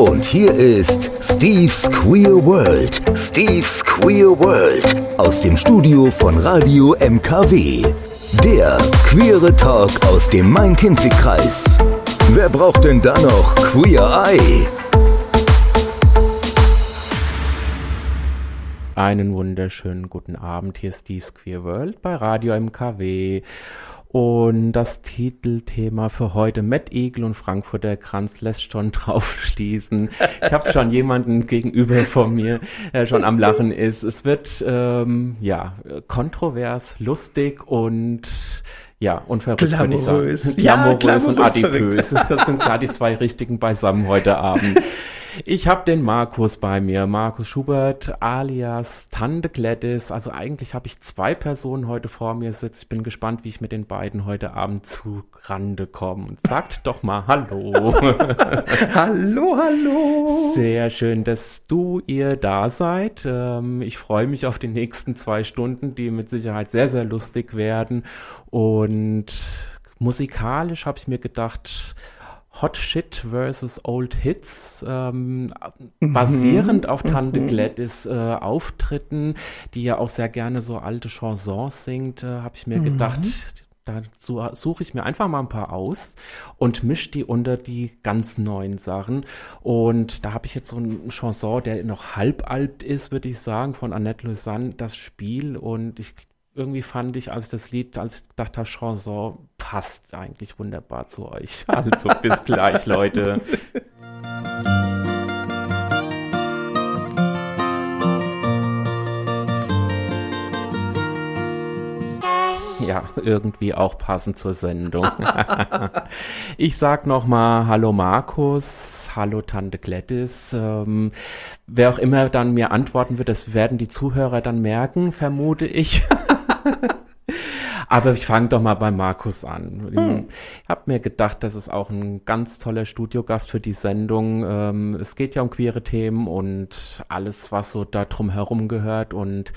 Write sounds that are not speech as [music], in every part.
Und hier ist Steve's Queer World. Steve's Queer World. Aus dem Studio von Radio MKW. Der queere Talk aus dem Main-Kinzig-Kreis. Wer braucht denn da noch Queer Eye? Einen wunderschönen guten Abend. Hier ist Steve's Queer World bei Radio MKW. Und das Titelthema für heute, Matt Eagle und Frankfurter Kranz, lässt schon [laughs] drauf schließen. Ich habe schon jemanden gegenüber von mir, der schon am Lachen ist. Es wird ähm, ja kontrovers, lustig und ja, und verrückt, würde ich sagen. Glamourös, ja, glamourös und adipös. Das sind klar die zwei richtigen beisammen heute Abend. [laughs] Ich habe den Markus bei mir, Markus Schubert alias Tante Gladys. Also eigentlich habe ich zwei Personen heute vor mir sitzen. Ich bin gespannt, wie ich mit den beiden heute Abend zu Rande komme. Sagt doch mal Hallo. [laughs] hallo, hallo. Sehr schön, dass du ihr da seid. Ähm, ich freue mich auf die nächsten zwei Stunden, die mit Sicherheit sehr, sehr lustig werden. Und musikalisch habe ich mir gedacht, Hot Shit versus Old Hits, ähm, mhm. basierend auf Tante mhm. Gladys äh, Auftritten, die ja auch sehr gerne so alte Chansons singt, äh, habe ich mir mhm. gedacht, da suche ich mir einfach mal ein paar aus und mische die unter die ganz neuen Sachen. Und da habe ich jetzt so einen Chanson, der noch halb alt ist, würde ich sagen, von Annette Lausanne, das Spiel. Und ich irgendwie fand ich, als das Lied, als ich dachte, Chanson passt eigentlich wunderbar zu euch. [laughs] Also bis gleich, Leute. ja, irgendwie auch passend zur Sendung. [laughs] ich sag noch mal Hallo Markus, Hallo Tante Gladys. Ähm, wer auch immer dann mir antworten wird, das werden die Zuhörer dann merken, vermute ich. [laughs] [laughs] Aber ich fange doch mal bei Markus an. Hm. Ich habe mir gedacht, das ist auch ein ganz toller Studiogast für die Sendung. Ähm, es geht ja um queere Themen und alles, was so da drum herum gehört. Und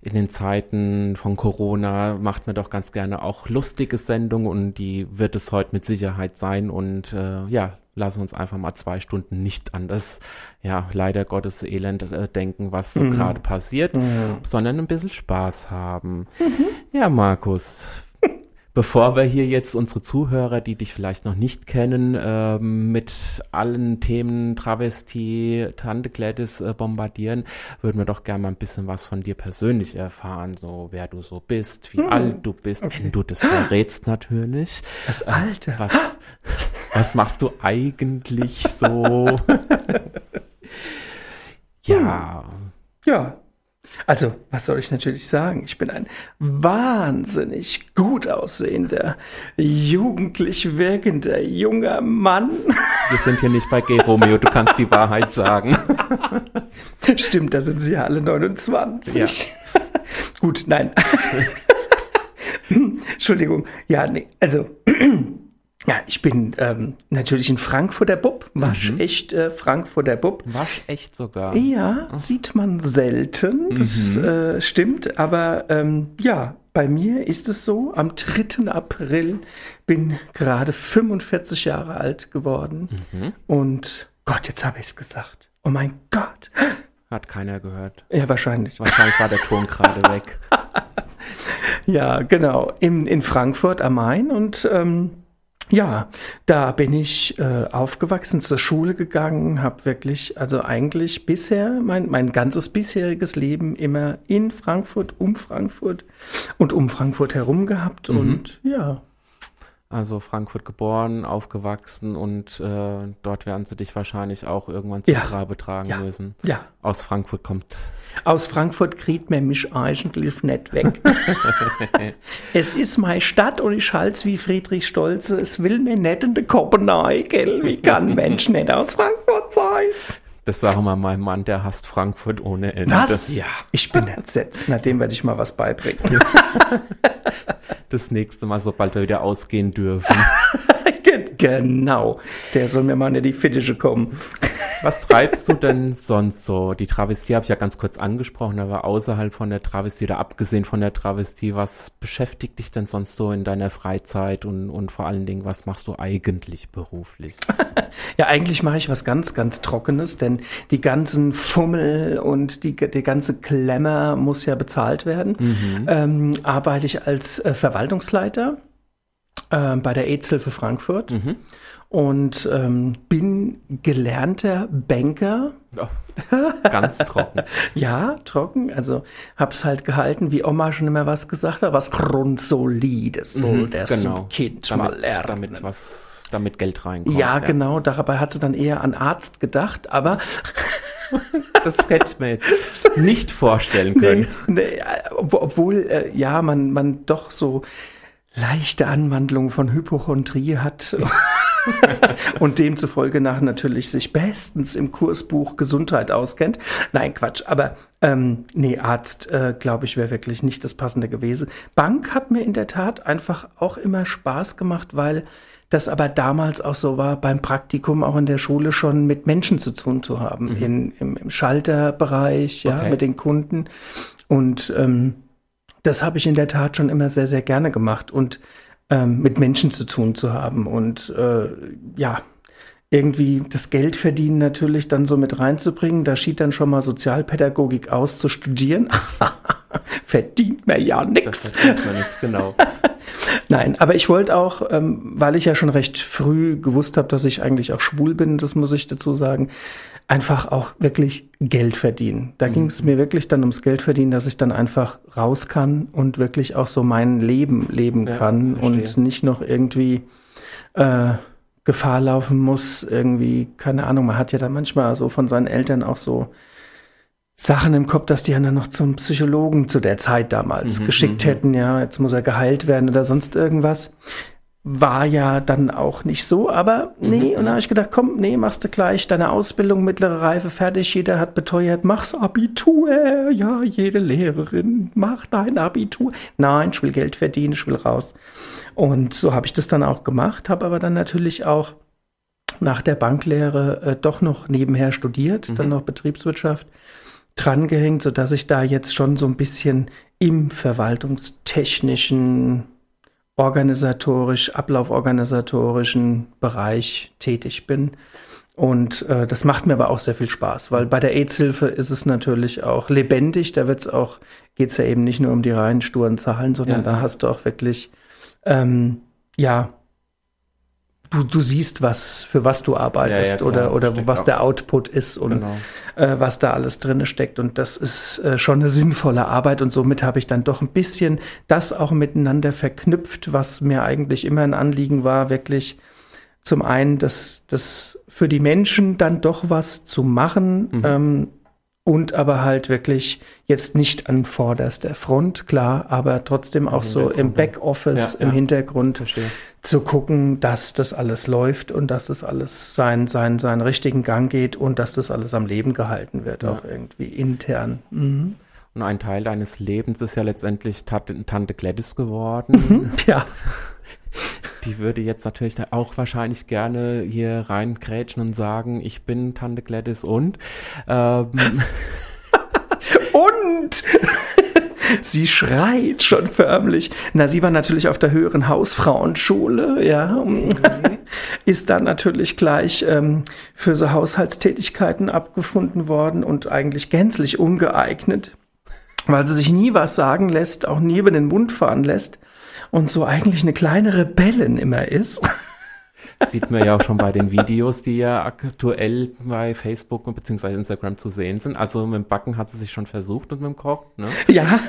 in den Zeiten von Corona macht man doch ganz gerne auch lustige Sendungen und die wird es heute mit Sicherheit sein. Und äh, ja, lassen uns einfach mal zwei Stunden nicht an das, ja, leider Gottes Elend äh, denken, was so mhm. gerade passiert, mhm. sondern ein bisschen Spaß haben. Mhm. Ja, Markus, [laughs] bevor wir hier jetzt unsere Zuhörer, die dich vielleicht noch nicht kennen, ähm, mit allen Themen Travestie, Tante Gladys äh, bombardieren, würden wir doch gerne mal ein bisschen was von dir persönlich erfahren, so wer du so bist, wie hm. alt du bist, okay. wenn du das verrätst natürlich. Das Alte. Äh, was, [laughs] was machst du eigentlich so? [laughs] ja. Ja, also, was soll ich natürlich sagen? Ich bin ein wahnsinnig gut aussehender, jugendlich wirkender junger Mann. Wir sind hier nicht bei G. Romeo, du kannst die Wahrheit sagen. [laughs] Stimmt, da sind sie ja alle 29. Ja. [laughs] gut, nein. Entschuldigung. Ja, nee, also ja, ich bin ähm, natürlich in Frankfurter Bub, waschecht mhm. äh, Frankfurter Bub. Waschecht sogar. Ja, oh. sieht man selten, das mhm. äh, stimmt, aber ähm, ja, bei mir ist es so, am 3. April bin gerade 45 Jahre alt geworden mhm. und Gott, jetzt habe ich es gesagt. Oh mein Gott. Hat keiner gehört. Ja, wahrscheinlich. Wahrscheinlich war der Ton gerade [laughs] weg. ja, genau, in, in Frankfurt am Main und ähm, ja, da bin ich äh, aufgewachsen, zur Schule gegangen, habe wirklich, also eigentlich bisher, mein, mein ganzes bisheriges Leben immer in Frankfurt, um Frankfurt und um Frankfurt herum gehabt mhm. und ja. Also Frankfurt geboren, aufgewachsen und äh, dort werden sie dich wahrscheinlich auch irgendwann zum ja. Grabe tragen ja. müssen. Ja. Aus Frankfurt kommt. Aus Frankfurt kriegt man mich eigentlich nicht weg. [laughs] es ist meine Stadt und ich halte wie Friedrich Stolze. Es will mir nicht in den Kopenhagen, gell? Wie kann ein Mensch nicht aus Frankfurt sein? Das sagen wir meinem Mann, der hasst Frankfurt ohne Ende. Was? Ja. Ich bin entsetzt. Na, dem werde ich mal was beibringen. [laughs] Das nächste Mal, sobald wir wieder ausgehen dürfen. [laughs] [laughs] genau. Der soll mir mal in die Fittiche kommen. Was treibst du denn sonst so? Die Travestie habe ich ja ganz kurz angesprochen, aber außerhalb von der Travestie oder abgesehen von der Travestie, was beschäftigt dich denn sonst so in deiner Freizeit und, und vor allen Dingen, was machst du eigentlich beruflich? [laughs] ja, eigentlich mache ich was ganz, ganz Trockenes, denn die ganzen Fummel und die, die ganze Klemmer muss ja bezahlt werden. Mhm. Ähm, arbeite ich als äh, Verwaltungsleiter äh, bei der AIDS-Hilfe Frankfurt. Mhm und ähm, bin gelernter Banker. Oh, ganz trocken. [laughs] ja, trocken. Also hab's halt gehalten, wie Oma schon immer was gesagt hat, was Grundsolides soll mhm, der genau. Kind damit, mal lernen. Damit was, damit Geld reinkommt. Ja, ja, genau. Dabei hat sie dann eher an Arzt gedacht, aber [laughs] das hätte ich mir nicht vorstellen [laughs] können. Nee, nee, obwohl, äh, ja, man, man doch so leichte Anwandlungen von Hypochondrie hat. [laughs] und demzufolge nach natürlich sich bestens im Kursbuch Gesundheit auskennt. Nein, Quatsch. Aber ähm, nee, Arzt, äh, glaube ich, wäre wirklich nicht das Passende gewesen. Bank hat mir in der Tat einfach auch immer Spaß gemacht, weil das aber damals auch so war, beim Praktikum auch in der Schule schon mit Menschen zu tun zu haben, mhm. in, im, im Schalterbereich, ja, okay. mit den Kunden. Und ähm, das habe ich in der Tat schon immer sehr, sehr gerne gemacht. Und ähm, mit Menschen zu tun zu haben und äh, ja, irgendwie das Geld verdienen natürlich dann so mit reinzubringen. Da schied dann schon mal Sozialpädagogik aus zu studieren. [laughs] [laughs] verdient man ja nichts. Verdient man nichts, genau. [laughs] Nein, aber ich wollte auch, ähm, weil ich ja schon recht früh gewusst habe, dass ich eigentlich auch schwul bin, das muss ich dazu sagen, einfach auch wirklich Geld verdienen. Da mhm. ging es mir wirklich dann ums Geld verdienen, dass ich dann einfach raus kann und wirklich auch so mein Leben leben ja, kann verstehe. und nicht noch irgendwie äh, Gefahr laufen muss, irgendwie, keine Ahnung, man hat ja dann manchmal so von seinen Eltern auch so Sachen im Kopf, dass die dann noch zum Psychologen zu der Zeit damals mhm, geschickt mhm. hätten, ja, jetzt muss er geheilt werden oder sonst irgendwas. War ja dann auch nicht so, aber nee, mhm. und dann habe ich gedacht, komm, nee, machst du gleich deine Ausbildung, mittlere Reife fertig, jeder hat beteuert, mach's Abitur, ja, jede Lehrerin, mach dein Abitur. Nein, ich will Geld verdienen, ich will raus. Und so habe ich das dann auch gemacht, habe aber dann natürlich auch nach der Banklehre äh, doch noch nebenher studiert, mhm. dann noch Betriebswirtschaft drangehängt, sodass ich da jetzt schon so ein bisschen im verwaltungstechnischen, organisatorisch, ablauforganisatorischen Bereich tätig bin. Und äh, das macht mir aber auch sehr viel Spaß, weil bei der AIDS-Hilfe ist es natürlich auch lebendig. Da wird's auch, geht's ja eben nicht nur um die reinen sturen Zahlen, sondern ja. da hast du auch wirklich, ähm, ja, du, du siehst, was, für was du arbeitest ja, ja, oder, oder was auch. der Output ist und genau. äh, was da alles drin steckt. Und das ist äh, schon eine sinnvolle Arbeit und somit habe ich dann doch ein bisschen das auch miteinander verknüpft, was mir eigentlich immer ein Anliegen war, wirklich zum einen, dass das für die Menschen dann doch was zu machen, mhm. ähm, und aber halt wirklich jetzt nicht an vorderster Front, klar, aber trotzdem auch so im Backoffice, ja, im ja. Hintergrund Verstehe. zu gucken, dass das alles läuft und dass das alles seinen, seinen, seinen richtigen Gang geht und dass das alles am Leben gehalten wird, ja. auch irgendwie intern. Mhm. Und ein Teil deines Lebens ist ja letztendlich Tante Gladys geworden. Mhm, ja. Die würde jetzt natürlich auch wahrscheinlich gerne hier reingrätschen und sagen, ich bin Tante Gladys und. Ähm, [laughs] und! sie schreit schon förmlich. Na, sie war natürlich auf der höheren Hausfrauenschule, ja. Mhm. Ist dann natürlich gleich ähm, für so Haushaltstätigkeiten abgefunden worden und eigentlich gänzlich ungeeignet, weil sie sich nie was sagen lässt, auch nie über den Mund fahren lässt und so eigentlich eine kleine Rebellin immer ist. [laughs] Sieht man ja auch schon bei den Videos, die ja aktuell bei Facebook und beziehungsweise Instagram zu sehen sind. Also mit dem Backen hat sie sich schon versucht und mit dem Koch, ne? Ja,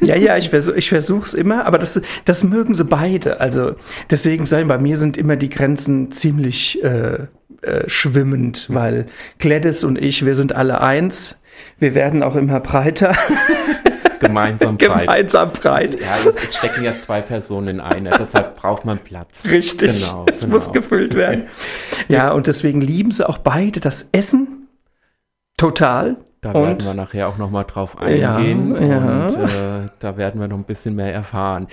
ja, ja, ich versuche ich versuch's immer, aber das, das mögen sie beide. Also deswegen sagen, bei mir sind immer die Grenzen ziemlich äh, äh, schwimmend, weil Gladys und ich, wir sind alle eins. Wir werden auch immer breiter. [laughs] Gemeinsam [laughs] breit. Gemeinsam breit. Ja, es, stecken ja zwei Personen in einer, deshalb braucht man Platz. Richtig. Genau, [laughs] es genau. muss gefüllt werden. [laughs] Ja, und deswegen lieben sie auch beide das Essen. Total. Da und, werden wir nachher auch nochmal drauf eingehen. Ja, ja. Und äh, da werden wir noch ein bisschen mehr erfahren.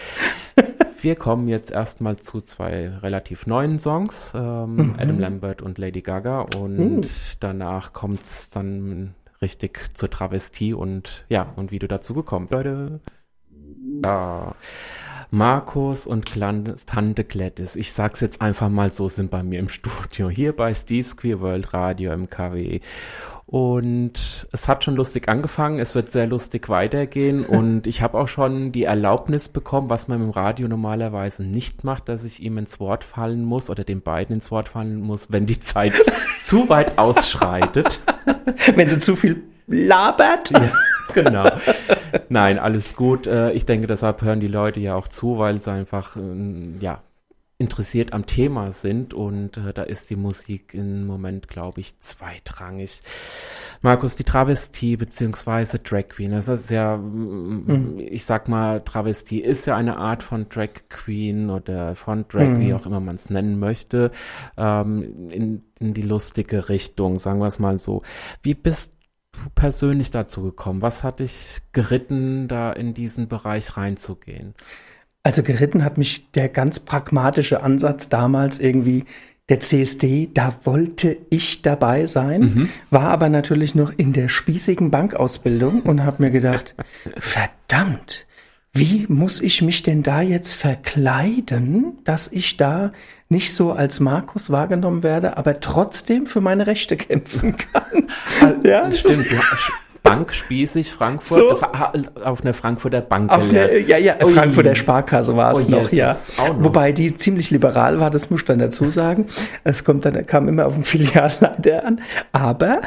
wir kommen jetzt erstmal zu zwei relativ neuen Songs, ähm, mhm. Adam Lambert und Lady Gaga. Und mhm. danach kommt's dann richtig zur Travestie und ja, und wie du dazu gekommen, Leute. Ja. Markus und Tante Gladys, ich sag's jetzt einfach mal so, sind bei mir im Studio, hier bei Steve's Queer World Radio MKW. Und es hat schon lustig angefangen, es wird sehr lustig weitergehen [laughs] und ich habe auch schon die Erlaubnis bekommen, was man im Radio normalerweise nicht macht, dass ich ihm ins Wort fallen muss oder den beiden ins Wort fallen muss, wenn die Zeit [laughs] zu weit ausschreitet. [laughs] Wenn sie zu viel labert. Ja, genau. Nein, alles gut. Äh, ich denke, deshalb hören die Leute ja auch zu, weil sie einfach, ähm, ja, interessiert am Thema sind und äh, da ist die Musik im Moment, glaube ich, zweitrangig. Markus, die Travestie beziehungsweise Drag Queen, das ist ja, mhm. ich sag mal, Travestie ist ja eine Art von Drag Queen oder von Drag, mhm. wie auch immer man es nennen möchte, ähm, in, in die lustige Richtung, sagen wir es mal so. Wie bist du persönlich dazu gekommen? Was hat dich geritten, da in diesen Bereich reinzugehen? Also geritten hat mich der ganz pragmatische Ansatz damals irgendwie der CSD, da wollte ich dabei sein, mhm. war aber natürlich noch in der spießigen Bankausbildung und habe mir gedacht, [laughs] verdammt, wie muss ich mich denn da jetzt verkleiden, dass ich da nicht so als Markus wahrgenommen werde, aber trotzdem für meine Rechte [laughs] kämpfen kann? ja, stimmt. Spießig, Frankfurt, so. das, auf einer Frankfurter Bank auf eine, Ja, ja, Ui. Frankfurter Sparkasse war es oh, noch, ja. Noch. Wobei die ziemlich liberal war, das muss ich dann dazu sagen. Es kommt dann, kam immer auf den [laughs] Filialleiter an. Aber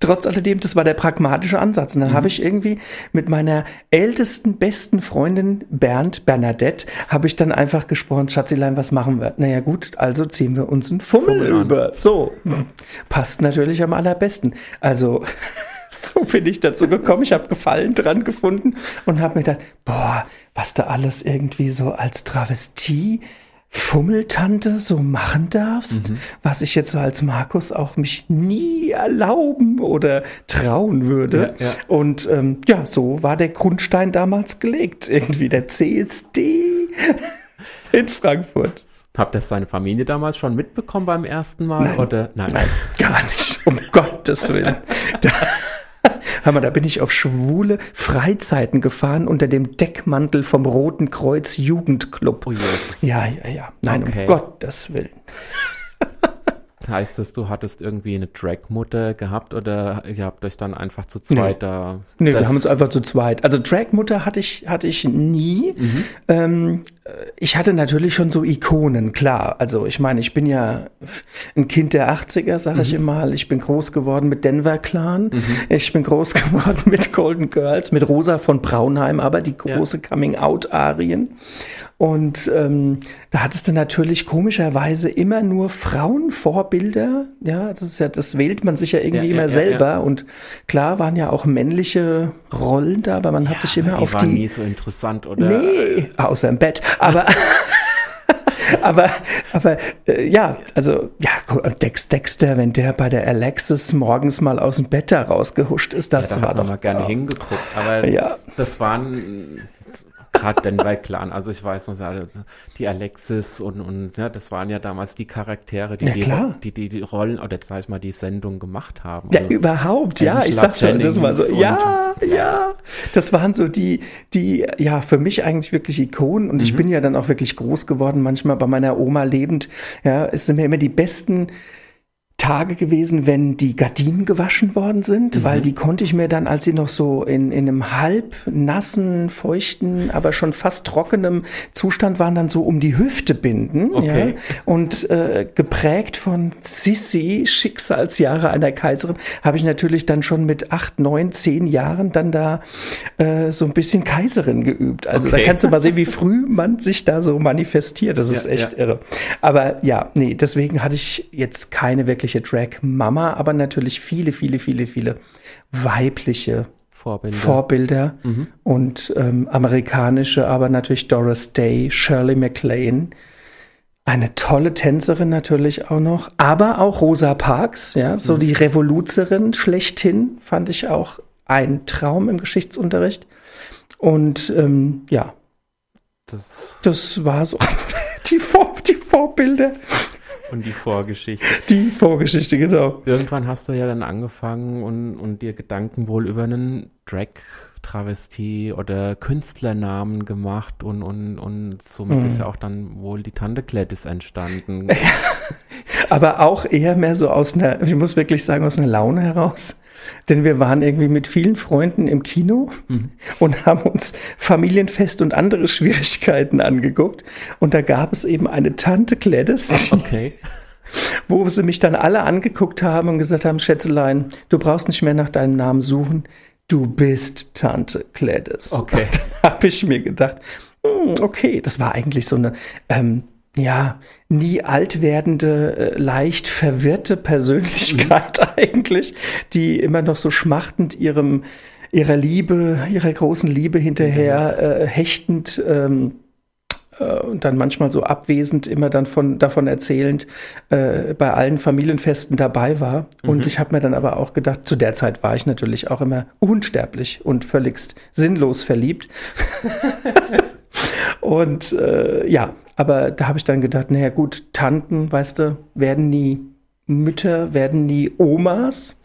trotz alledem, das war der pragmatische Ansatz. Und dann mhm. habe ich irgendwie mit meiner ältesten, besten Freundin Bernd, Bernadette, habe ich dann einfach gesprochen, Schatzilein, was machen wir? Naja gut, also ziehen wir uns einen Fummel, Fummel über. So, passt natürlich am allerbesten. Also [laughs] [laughs] so bin ich dazu gekommen. Ich habe Gefallen dran gefunden und habe mir gedacht, boah, was du alles irgendwie so als Travestie Fummeltante so machen darfst, mhm. was ich jetzt so als Markus auch mich nie erlauben oder trauen würde. Ja, ja. Und ähm, ja, so war der Grundstein damals gelegt. Irgendwie der CSD [laughs] in Frankfurt. Habt das seine Familie damals schon mitbekommen beim ersten Mal? Nein, oder? Nein, nein gar nicht. Um [laughs] Gottes Willen. Da, Hör mal, da bin ich auf schwule Freizeiten gefahren unter dem Deckmantel vom Roten Kreuz Jugendclub. Oh Jesus. Ja, ja, ja. Nein, okay. um Gottes Willen. [laughs] Heißt das, du hattest irgendwie eine Drag-Mutter gehabt oder ihr habt euch dann einfach zu zweit nee. da? Nee, wir haben uns einfach zu zweit. Also Drag-Mutter hatte ich, hatte ich nie. Mhm. Ähm, ich hatte natürlich schon so Ikonen, klar. Also ich meine, ich bin ja ein Kind der 80er, sage mhm. ich immer. Ich bin groß geworden mit Denver Clan. Mhm. Ich bin groß [laughs] geworden mit Golden Girls, mit Rosa von Braunheim, aber die große ja. Coming-out-Arien. Und ähm, da hattest du natürlich komischerweise immer nur Frauenvorbilder. Ja, das ist ja, das wählt man sich ja irgendwie ja, immer ja, selber. Und klar waren ja auch männliche Rollen da, aber man hat sich immer die auf die. nie so interessant, oder? Nee, außer im Bett. Aber. [laughs] aber, aber äh, ja, also ja, Dex Dexter, wenn der bei der Alexis morgens mal aus dem Bett da rausgehuscht ist, das ja, da war doch mal gerne hingeguckt. Aber ja. das waren gerade Denver Clan. Also ich weiß noch, die Alexis und, und ja, das waren ja damals die Charaktere, die, ja, die, die, die, Rollen oder sag ich mal die Sendung gemacht haben. Ja, also, überhaupt, ja, ich sag's schon, das war so, ja, ja, das waren so die, die, ja, für mich eigentlich wirklich Ikonen und mhm. ich bin ja dann auch wirklich groß geworden, manchmal bei meiner Oma lebend, ja, es sind mir immer die besten Tage gewesen, wenn die Gardinen gewaschen worden sind, mhm. weil die konnte ich mir dann, als sie noch so in, in einem halb nassen, feuchten, aber schon fast trockenem Zustand waren, dann so um die Hüfte binden. Okay. Ja? Und äh, geprägt von Sissi, Schicksalsjahre einer Kaiserin, habe ich natürlich dann schon mit acht, neun, zehn Jahren dann da äh, so ein bisschen Kaiserin geübt. Also okay. da kannst du mal sehen, wie früh [laughs] man sich da so manifestiert. Das ist ja, echt ja. irre. Aber ja, nee, deswegen hatte ich jetzt keine wirklich wirkliche Drag-Mama, aber natürlich viele, viele, viele, viele weibliche Vorbilder, Vorbilder mhm. und ähm, amerikanische, aber natürlich Doris Day, Shirley MacLaine. Eine tolle Tänzerin natürlich auch noch, aber auch Rosa Parks, ja, so mhm. die Revoluzerin schlechthin, fand ich auch ein Traum im Geschichtsunterricht. Und ähm, ja, Das, das war so [laughs] die, Vor die Vorbilder. Und die Vorgeschichte. [laughs] Die Vorgeschichte, genau. Irgendwann hast du ja dann angefangen und, und dir Gedanken wohl über einen Drag Travestie oder Künstlernamen gemacht und, und, und somit mhm. ist ja auch dann wohl die Tante Gladys entstanden. [laughs] Aber auch eher mehr so aus einer, ich muss wirklich sagen, aus einer Laune heraus. Denn wir waren irgendwie mit vielen Freunden im Kino mhm. und haben uns Familienfest und andere Schwierigkeiten angeguckt. Und da gab es eben eine Tante Gladys. Okay. [laughs] Wo sie mich dann alle angeguckt haben und gesagt haben, Schätzelein, du brauchst nicht mehr nach deinem Namen suchen. Du bist Tante Gladys. Okay. [laughs] Da habe ich mir gedacht, hm, okay, das war eigentlich so eine ähm, ja, nie alt werdende, äh, leicht verwirrte Persönlichkeit mhm. [laughs] eigentlich, die immer noch so schmachtend ihrem, ihrer Liebe, ihrer großen Liebe hinterher äh, hechtend ähm, äh, und dann manchmal so abwesend immer dann von, davon erzählend äh, bei allen Familienfesten dabei war. Mhm. Und ich habe mir dann aber auch gedacht, zu der Zeit war ich natürlich auch immer unsterblich und völligst sinnlos verliebt. [laughs] und äh, ja, aber da habe ich dann gedacht, naja gut, Tanten, weißt du, werden nie Mütter, werden nie Omas.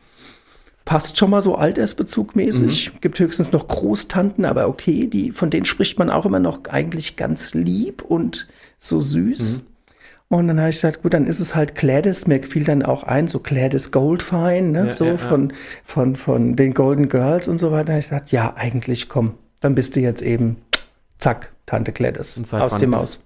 Passt schon mal so altersbezugmäßig. Mhm. Gibt höchstens noch Großtanten, aber okay, die, von denen spricht man auch immer noch eigentlich ganz lieb und so süß. Mhm. Und dann habe ich gesagt, gut, dann ist es halt Gladys. Mir fiel dann auch ein, so Gladys Goldfine, ne, ja, so ja, von, ja. von, von den Golden Girls und so weiter. Da habe ich gesagt, ja, eigentlich komm, dann bist du jetzt eben, zack, Tante Gladys aus dem Haus.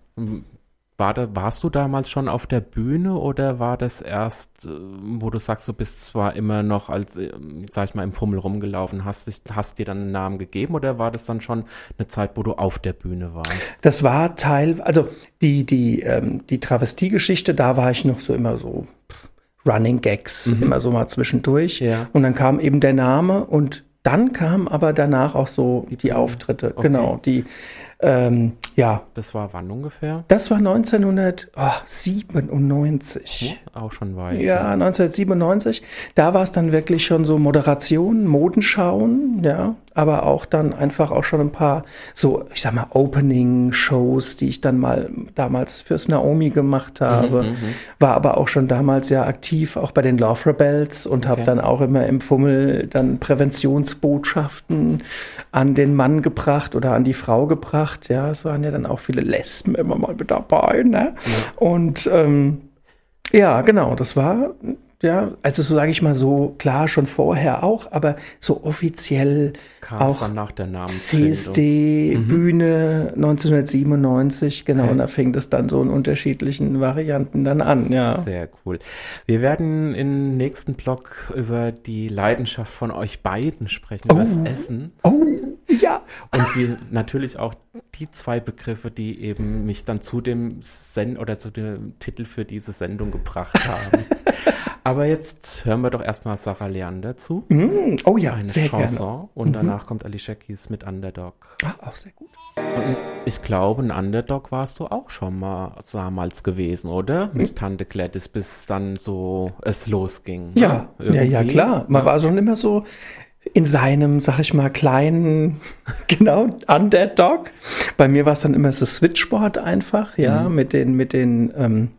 War da, warst du damals schon auf der Bühne oder war das erst, äh, wo du sagst, du bist zwar immer noch als, äh, sag ich mal, im Fummel rumgelaufen, hast, hast dir dann einen Namen gegeben oder war das dann schon eine Zeit, wo du auf der Bühne warst? Das war Teil, also die, die, ähm, die Travestiegeschichte, da war ich noch so immer so Running Gags, mhm. immer so mal zwischendurch. Ja. Und dann kam eben der Name und dann kam aber danach auch so die, die Auftritte, okay. genau, die ähm, ja. Das war wann ungefähr? Das war 1997. Oh, auch schon weiß. Ja, 1997. Da war es dann wirklich schon so Moderation, Modenschauen, ja aber auch dann einfach auch schon ein paar so, ich sag mal, Opening-Shows, die ich dann mal damals fürs Naomi gemacht habe. Mhm, mhm, War aber auch schon damals ja aktiv, auch bei den Love Rebels und okay. habe dann auch immer im Fummel dann Präventionsbotschaften an den Mann gebracht oder an die Frau gebracht. Ja, es waren ja dann auch viele Lesben immer mal mit dabei, ne? Ja. Und ähm, ja, genau, das war ja, also so sage ich mal so, klar, schon vorher auch, aber so offiziell Kam auch dann nach der CSD, mhm. Bühne 1997, genau, und da fing das dann so in unterschiedlichen Varianten dann an, ja. Sehr cool. Wir werden im nächsten Blog über die Leidenschaft von euch beiden sprechen, oh. über das Essen. Oh, ja. Und wie natürlich auch die zwei Begriffe, die eben mich dann zu dem Send oder zu dem Titel für diese Sendung gebracht haben. [laughs] Aber jetzt hören wir doch erstmal Sarah Leander zu. Mm, oh ja, Eine sehr Chanson. gerne. Und mhm. danach kommt Alicia Keys mit Underdog. Ah, auch sehr gut. Und ich glaube, ein Underdog warst du auch schon mal damals gewesen, oder? Mit hm? Tante Gladys, bis dann so es losging. Ja, ne? ja, ja, klar. Man ja. war schon immer so in seinem, sag ich mal, kleinen, [laughs] genau, Underdog. Bei mir war es dann immer so Switchboard einfach, ja, mhm. mit den, mit den, ähm,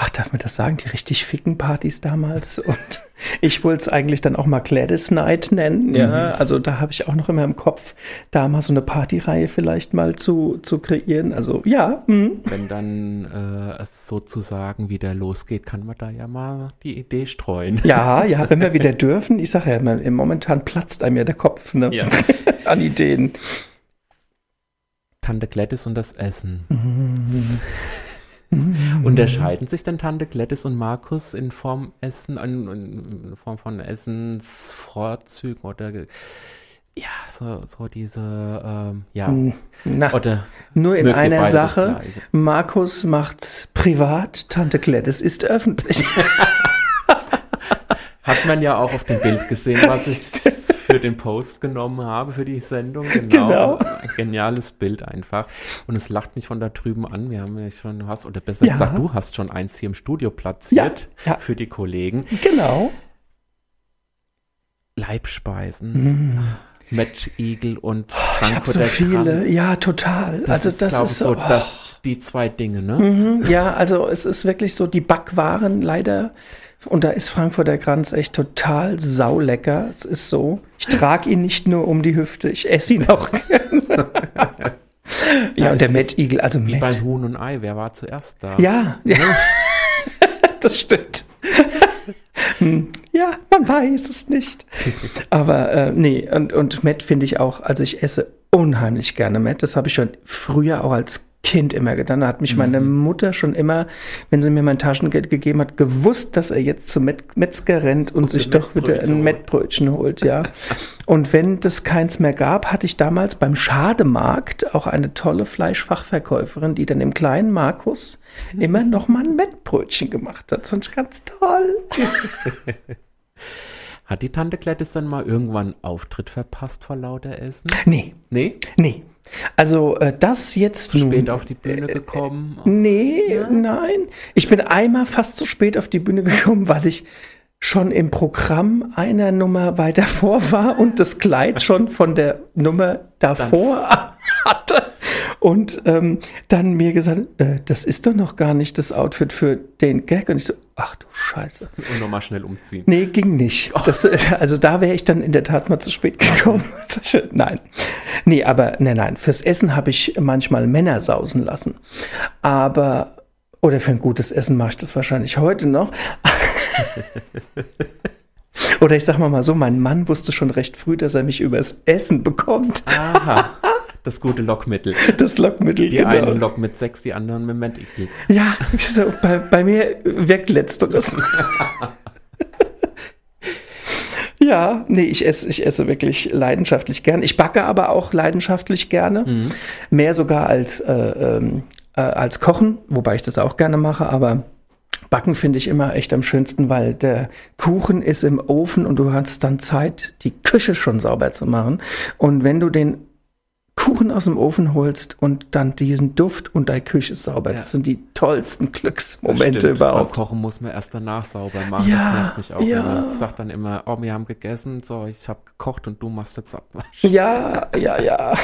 ach, darf man das sagen, die richtig ficken Partys damals. Und ich wollte es eigentlich dann auch mal Gladys Night nennen. Ja, mhm. also da habe ich auch noch immer im Kopf, da mal so eine Partyreihe vielleicht mal zu, zu kreieren. Also ja. Mh. Wenn dann äh, es sozusagen wieder losgeht, kann man da ja mal die Idee streuen. Ja, ja, wenn wir wieder dürfen. Ich sage ja, momentan platzt einem ja der Kopf ne? ja. [laughs] an Ideen. Tante Gladys und das Essen. Mhm. Mhm. Unterscheiden sich dann Tante Gladys und Markus in Form Essen, in Form von Essensvorzügen oder ja, so, so diese, ähm, ja, Na, oder nur in einer Sache. Markus macht's privat, Tante Gladys ist öffentlich. [laughs] Hat man ja auch auf dem Bild gesehen, was ich [laughs] für den Post genommen habe, für die Sendung. [laughs] Genau. genau. Ein geniales Bild einfach. Und es lacht mich von da drüben an. Wir haben ja schon, hast, oder besser ja. gesagt, du hast schon eins hier im Studio platziert ja, ja. für die Kollegen. Genau. Leibspeisen. Mm. Eagle und Ich habe Frankfurter so viele, Kranz. ja, total. Das also ist, das ist ich, so, so oh. das, die zwei Dinge, ne? Mhm, Ja, also es ist wirklich so, die Backwaren leider. Und da ist Frankfurter Kranz echt total saulecker. Es ist so. Ich trage ihn nicht nur um die Hüfte, ich esse ihn auch gerne. [laughs] ja, Ja, und der Matt Eagle, also Wie Matt. beim Huhn und Ei, wer war zuerst da? Ja, ja. [laughs] das stimmt. Hm, [laughs] ja, man weiß es nicht. [laughs] Aber äh, nee, und, und Matt finde ich auch, also ich esse unheimlich gerne Matt. Das habe ich schon früher auch als Kind immer getan. Da hat mich meine Mutter schon immer, wenn sie mir mein Taschengeld gegeben hat, gewusst, dass er jetzt zum Met Metzger rennt und sich doch wieder ein. Mettbrötchen holt, ja. [laughs] und wenn das keins mehr gab, hatte ich damals beim Schademarkt auch eine tolle Fleischfachverkäuferin, die dann im kleinen Markus immer noch mal ein Mettbrötchen gemacht hat. Sonst ganz toll. [laughs] Hat die Tante Gladys dann mal irgendwann einen Auftritt verpasst vor lauter Essen? Nee, Nee? nee. Also äh, das jetzt Zu nun- spät auf die Bühne gekommen? Nee, nein. Ich bin einmal fast zu spät auf die Bühne gekommen, weil ich schon im Programm einer Nummer weiter [laughs] vor war und das Kleid schon von der Nummer davor [laughs] hatte. Und ähm, dann mir gesagt, äh, das ist doch noch gar nicht das Outfit für den Gag. Und ich so, ach du Scheiße. Und nochmal schnell umziehen. Nee, ging nicht. Das, äh, also da wäre ich dann in der Tat mal zu spät gekommen. [laughs] nein. Nee, aber nein, nein. Fürs Essen habe ich manchmal Männer sausen lassen. Aber, oder für ein gutes Essen mache ich das wahrscheinlich heute noch. [laughs] oder ich sag mal mal so, mein Mann wusste schon recht früh, dass er mich übers Essen bekommt. Aha. Das gute Lockmittel. [laughs] Das Lockmittel, Die genau. einen Lock mit Sex, die anderen mit Eagle. Ja, so, bei, bei mir wirkt Letzteres. [laughs] ja, nee, ich esse, ich esse wirklich leidenschaftlich gern. Ich backe aber auch leidenschaftlich gerne. Mehr sogar als, äh, ähm, äh, als Kochen, wobei ich das auch gerne mache, aber Backen finde ich immer echt am schönsten, weil der Kuchen ist im Ofen und du hast dann Zeit, die Küche schon sauber zu machen. Und wenn du den Kuchen aus dem Ofen holst und dann diesen Duft und deine Küche ist sauber. Ja. Das sind die tollsten Glücksmomente stimmt. Beim überhaupt. Kochen muss man erst danach sauber machen. Ja, das nervt mich auch ja. immer. Ich sag dann immer, oh, wir haben gegessen, so, ich habe gekocht und du machst jetzt Abwasch. Ja, ja, ja.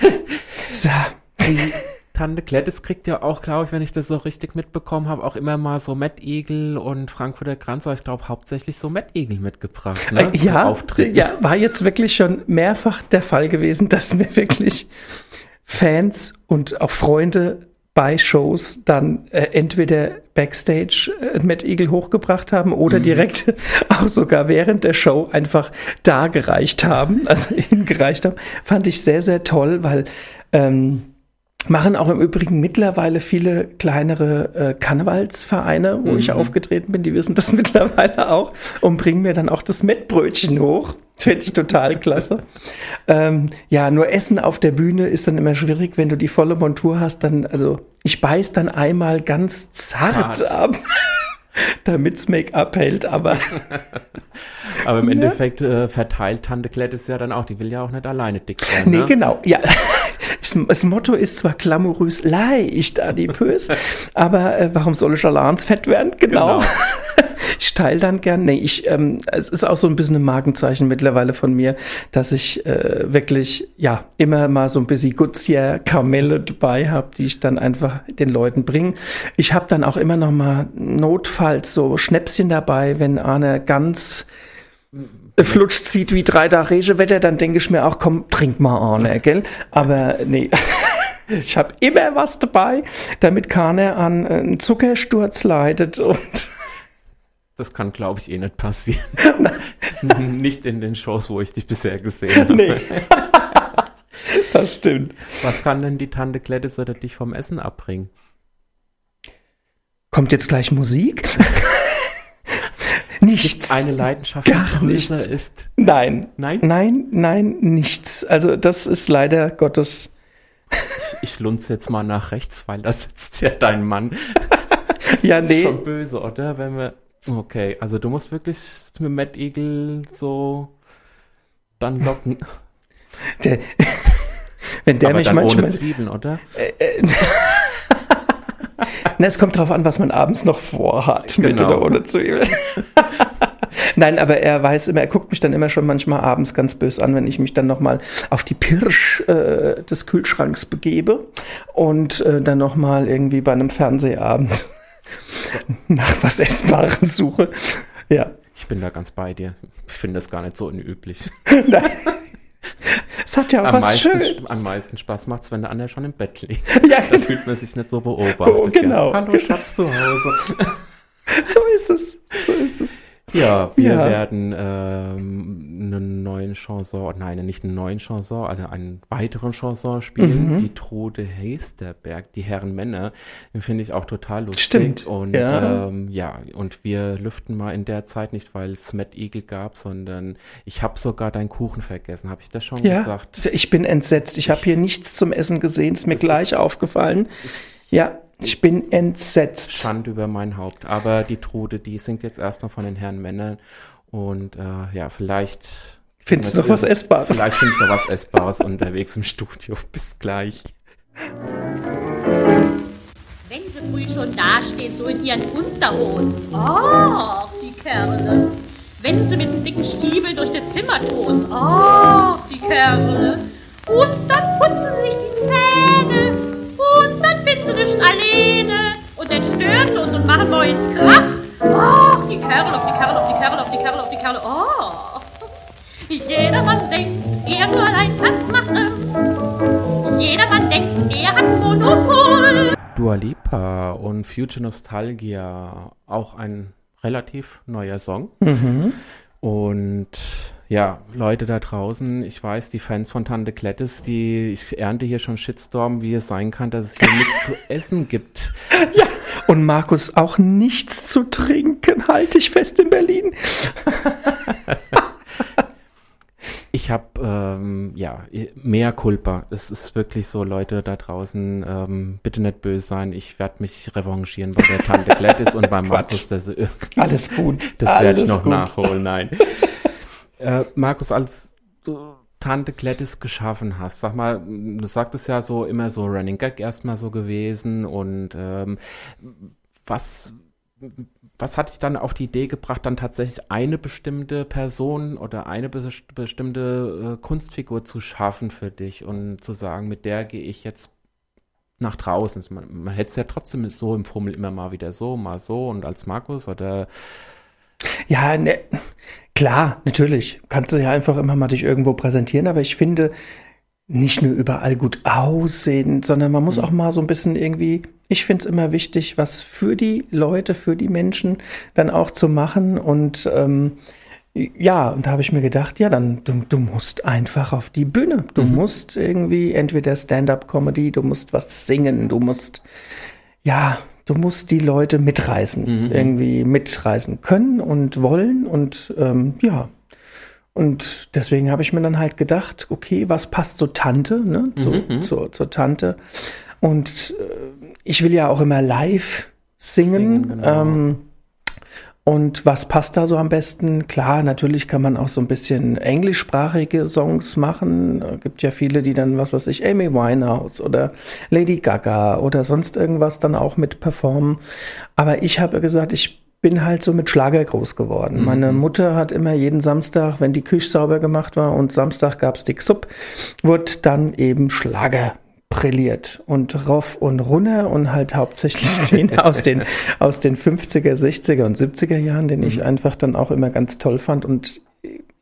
[laughs] So, Tante Gladys kriegt ja auch, glaube ich, wenn ich das so richtig mitbekommen habe, auch immer mal so Matt Eagle und Frankfurter Kranz, aber ich glaube hauptsächlich so Matt Eagle mitgebracht, ne? äh, ja, ja, war jetzt wirklich schon mehrfach der Fall gewesen, [laughs] dass mir wirklich Fans und auch Freunde bei Shows dann äh, entweder Backstage äh, Matt Eagle hochgebracht haben oder Mhm. direkt [laughs] auch sogar während der Show einfach dargereicht haben, also [laughs] hingereicht haben. Fand ich sehr, sehr toll, weil ähm, machen auch im Übrigen mittlerweile viele kleinere äh, Karnevalsvereine, wo ich aufgetreten bin, die wissen das [laughs] mittlerweile auch und bringen mir dann auch das Mettbrötchen hoch. Finde ich total klasse. ähm, ja, nur Essen auf der Bühne ist dann immer schwierig, wenn du die volle Montur hast, dann, also ich beiß dann einmal ganz zart, Zart. ab, [laughs] damit's Make-up hält, aber [laughs] Aber im Endeffekt äh, verteilt Tante Gladys ja dann auch, die will ja auch nicht alleine dick sein. Nee, ne? genau, ja. Das, Motto ist zwar glamourös leicht, adipös, [laughs] aber äh, warum soll ich allein fett werden? Genau. Genau. [laughs] Ich teile dann gern. Nee, ich, ähm, es ist auch so ein bisschen ein Markenzeichen mittlerweile von mir, dass ich äh, wirklich, ja, immer mal so ein bisschen Gutsier Kamelle dabei habe, die ich dann einfach den Leuten bringe. Ich habe dann auch immer noch mal notfalls so Schnäpschen dabei, wenn einer ganz Flutsch zieht wie drei Tage Regewetter, dann denke ich mir auch, komm, trink mal eine, gell? Aber nee. [laughs] Ich habe immer was dabei, damit keiner an äh, einen Zuckersturz leidet und [laughs] Das kann, glaube ich, eh nicht passieren. [laughs] nicht in den Shows, wo ich dich bisher gesehen habe. nee. das stimmt. Was kann denn die Tante Gladys oder dich vom Essen abbringen? Kommt jetzt gleich Musik? Nichts. Eine Leidenschaft, die Gar nichts. ist. Nein. Nein? Nein, nein, nichts. Also das ist leider Gottes. Ich lunze jetzt mal nach rechts, weil da sitzt ja dein Mann. [laughs] Ja, nee. Schon böse, oder? Wenn wir. Okay, also du musst wirklich mit Matt Eagle so dann locken. Der, [laughs] wenn der Aber mich dann manchmal. ohne Zwiebeln, oder? [laughs] Na, es kommt drauf an, was man abends noch vorhat, mit Genau. oder ohne Zwiebeln. [laughs] Nein, aber er weiß immer, er guckt mich dann immer schon manchmal abends ganz bös an, wenn ich mich dann nochmal auf die Pirsch äh, des Kühlschranks begebe und äh, dann nochmal irgendwie bei einem Fernsehabend [laughs] nach was Essbarem suche. Ja. Ich bin da ganz bei dir. Ich finde das gar nicht so unüblich. [laughs] Nein. Es hat ja auch am was meisten, Schönes. Am meisten Spaß macht es, wenn der andere schon im Bett liegt. [laughs] Ja, Da fühlt man sich nicht so beobachtet. Oh, genau. Ja. Hallo Schatz zu Hause. [laughs] so ist es. So ist es. Ja, wir Ja. werden ähm, einen neuen Chanson, nein, nicht einen neuen Chanson, also einen weiteren Chanson spielen. Mhm. Die Trude Hesterberg, die Herren Männer, den finde ich auch total lustig. Stimmt, Und ja. ähm, ja, und wir lüften mal in der Zeit nicht, weil es Matt Eagle gab, sondern ich habe sogar deinen Kuchen vergessen. Habe ich das schon Ja, gesagt? ich bin entsetzt. Ich habe hier nichts zum Essen gesehen. Ist mir gleich ist- aufgefallen. Ja, ich bin entsetzt. Schande über mein Haupt. Aber die Trude, die singt jetzt erstmal von den Herren Männern. Und äh, ja, vielleicht. Findest du noch was Essbares? Vielleicht finde ich noch was Essbares unterwegs im Studio. [laughs] Bis gleich. Wenn sie früh schon dasteht, so in ihren Unterhosen. Ach, die Kerle. Wenn sie mit den dicken Stiebeln durch das Zimmer tosen. Ach, die Kerle. Und dann putzen sie sich die Zähne. Und dann nicht alleine. Und dann sie uns und machen neues Krach. Ach, die Kerle, auf die Kerle, auf die Kerle, auf die Kerle, auf die Kerle. Ach. Jedermann denkt, er nur allein kann's machen. Jedermann denkt, er hat Monopol. Dua Lipa und Future Nostalgia, auch ein relativ neuer Song. Und ja, Leute da draußen, ich weiß, die Fans von Tante Klettes, die, ich ernte hier schon Shitstorm, wie es sein kann, dass es hier nichts zu [laughs] essen gibt. Und Markus, auch nichts zu trinken, halte ich fest in Berlin. [laughs] Ich habe ähm, ja mehr Culpa. Es ist wirklich so, Leute da draußen, ähm, bitte nicht böse sein. Ich werde mich revanchieren bei der Tante Gladys und beim [laughs] Markus, irgendwie Alles gut. [laughs] Das werde ich noch gut. nachholen, nein. [laughs] äh, Markus, als du Tante Gladys geschaffen hast, sag mal, du sagtest ja so immer so Running Gag erstmal so gewesen und ähm, was, was hat dich dann auf die Idee gebracht, dann tatsächlich eine bestimmte Person oder eine bes- bestimmte äh, Kunstfigur zu schaffen für dich und zu sagen, mit der gehe ich jetzt nach draußen. Man, man hätte es ja trotzdem so im Fummel immer mal wieder so, mal so und als Markus oder Ja, ne, klar, natürlich. Kannst du ja einfach immer mal dich irgendwo präsentieren, aber ich finde, nicht nur überall gut aussehen, sondern man muss auch mal so ein bisschen irgendwie, ich finde es immer wichtig, was für die Leute, für die Menschen dann auch zu machen. Und ähm, ja, und da habe ich mir gedacht, ja, dann, du, du musst einfach auf die Bühne. Du musst irgendwie entweder Stand-up-Comedy, du musst was singen, du musst, ja, du musst die Leute mitreißen, irgendwie mitreißen können und wollen und ähm, ja. Und deswegen habe ich mir dann halt gedacht, okay, was passt zur Tante, ne? Zu, zur, zur Tante. Und äh, ich will ja auch immer live singen. Singen, genau. ähm, und was passt da so am besten? Klar, natürlich kann man auch so ein bisschen englischsprachige Songs machen. Äh, Gibt ja viele, die dann, was weiß ich, Amy Winehouse oder Lady Gaga oder sonst irgendwas dann auch mit performen. Aber ich habe gesagt, ich bin halt so mit Schlager groß geworden. Meine Mutter hat immer jeden Samstag, wenn die Küche sauber gemacht war und Samstag gab's Dick Supp, wurde dann eben Schlager brilliert und rauf und runter und halt hauptsächlich [laughs] den aus den, aus den 50er, 60er und 70er Jahren, den ich einfach dann auch immer ganz toll fand und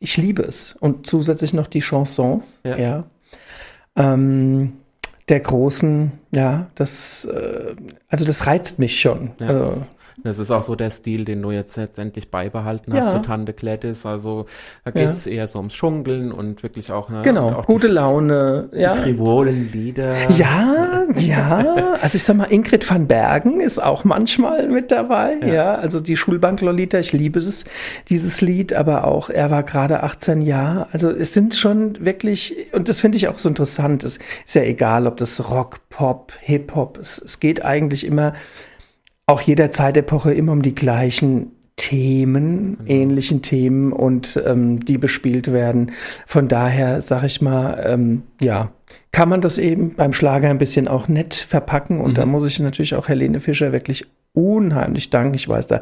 ich liebe es. Und zusätzlich noch die Chansons, Ja. ja. Ähm, der großen, ja, das, äh, also das reizt mich schon. Ja. Also, Das ist auch so der Stil, den du jetzt letztendlich beibehalten hast Ja. für Tante Gladys. Also da geht es eher so ums Schunkeln und wirklich auch, ne, genau, auch gute die, Laune, ja. die frivolen Lieder. Ja, ja. Also ich sag mal, Ingrid van Bergen ist auch manchmal mit dabei. Ja, also die Schulbank Lolita, ich liebe es, dieses Lied, aber auch er war gerade 18 Jahre. Also es sind schon wirklich, und das finde ich auch so interessant. Es ist ja egal, ob das Rock, Pop, Hip-Hop, es, es geht eigentlich immer, auch jeder Zeitepoche immer um die gleichen Themen, ähnlichen Themen und ähm, die bespielt werden. Von daher sage ich mal, ähm, ja, kann man das eben beim Schlager ein bisschen auch nett verpacken und da muss ich natürlich auch Helene Fischer wirklich unheimlich danken. Ich weiß, da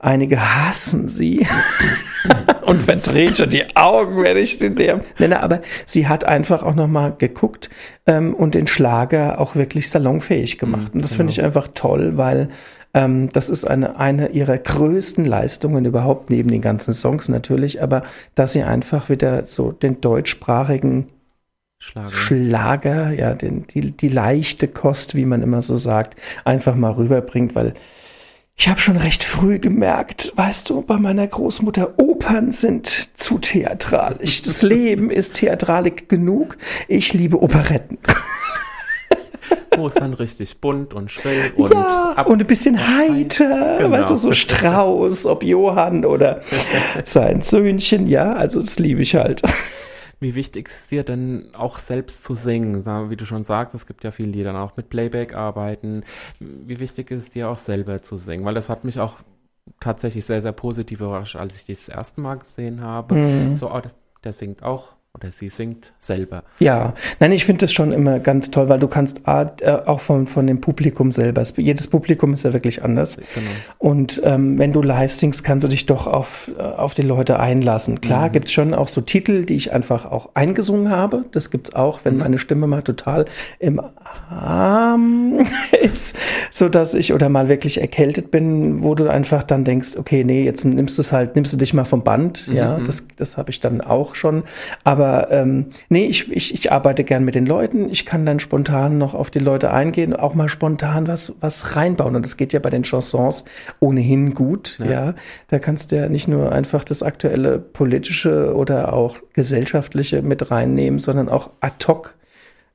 einige hassen sie [laughs] und verdrehen schon die Augen, wenn ich sie nenne. Aber sie hat einfach auch nochmal geguckt ähm, und den Schlager auch wirklich salonfähig gemacht. Und das finde ich einfach toll, weil ähm, das ist eine, eine ihrer größten Leistungen überhaupt, neben den ganzen Songs natürlich, aber dass sie einfach wieder so den deutschsprachigen Schlager. Schlager, ja, den, die, die leichte Kost, wie man immer so sagt, einfach mal rüberbringt, weil ich habe schon recht früh gemerkt, weißt du, bei meiner Großmutter, Opern sind zu theatralisch. Das Leben ist theatralik genug. Ich liebe Operetten. [laughs] Wo es dann richtig bunt und schrill und ja, ab und ein bisschen heiter, genau. weißt du, so Strauß, ob Johann oder [laughs] sein Söhnchen, ja, also das liebe ich halt. Wie wichtig ist dir denn auch selbst zu singen? Wie du schon sagst, es gibt ja viele, die dann auch mit Playback arbeiten. Wie wichtig ist es dir auch selber zu singen? Weil das hat mich auch tatsächlich sehr, sehr positiv überrascht, als ich dich das erste Mal gesehen habe. Mhm. So, oh, der singt auch oder sie singt selber. Ja, nein, ich finde das schon immer ganz toll, weil du kannst äh, auch von, von dem Publikum selber, jedes Publikum ist ja wirklich anders. Genau. Und ähm, wenn du live singst, kannst du dich doch auf, äh, auf die Leute einlassen. Klar mhm. gibt's schon auch so Titel, die ich einfach auch eingesungen habe. Das gibt's auch, wenn mhm. meine Stimme mal total im Arm [laughs] ist, so dass ich oder mal wirklich erkältet bin, wo du einfach dann denkst, okay, nee, jetzt nimmst du es halt, nimmst du dich mal vom Band. Mhm. Ja, das, das habe ich dann auch schon. Aber aber ähm, nee, ich, ich, ich arbeite gern mit den Leuten. Ich kann dann spontan noch auf die Leute eingehen, auch mal spontan was, was reinbauen. Und das geht ja bei den Chansons ohnehin gut. Ja. ja. Da kannst du ja nicht nur einfach das aktuelle politische oder auch gesellschaftliche mit reinnehmen, sondern auch ad hoc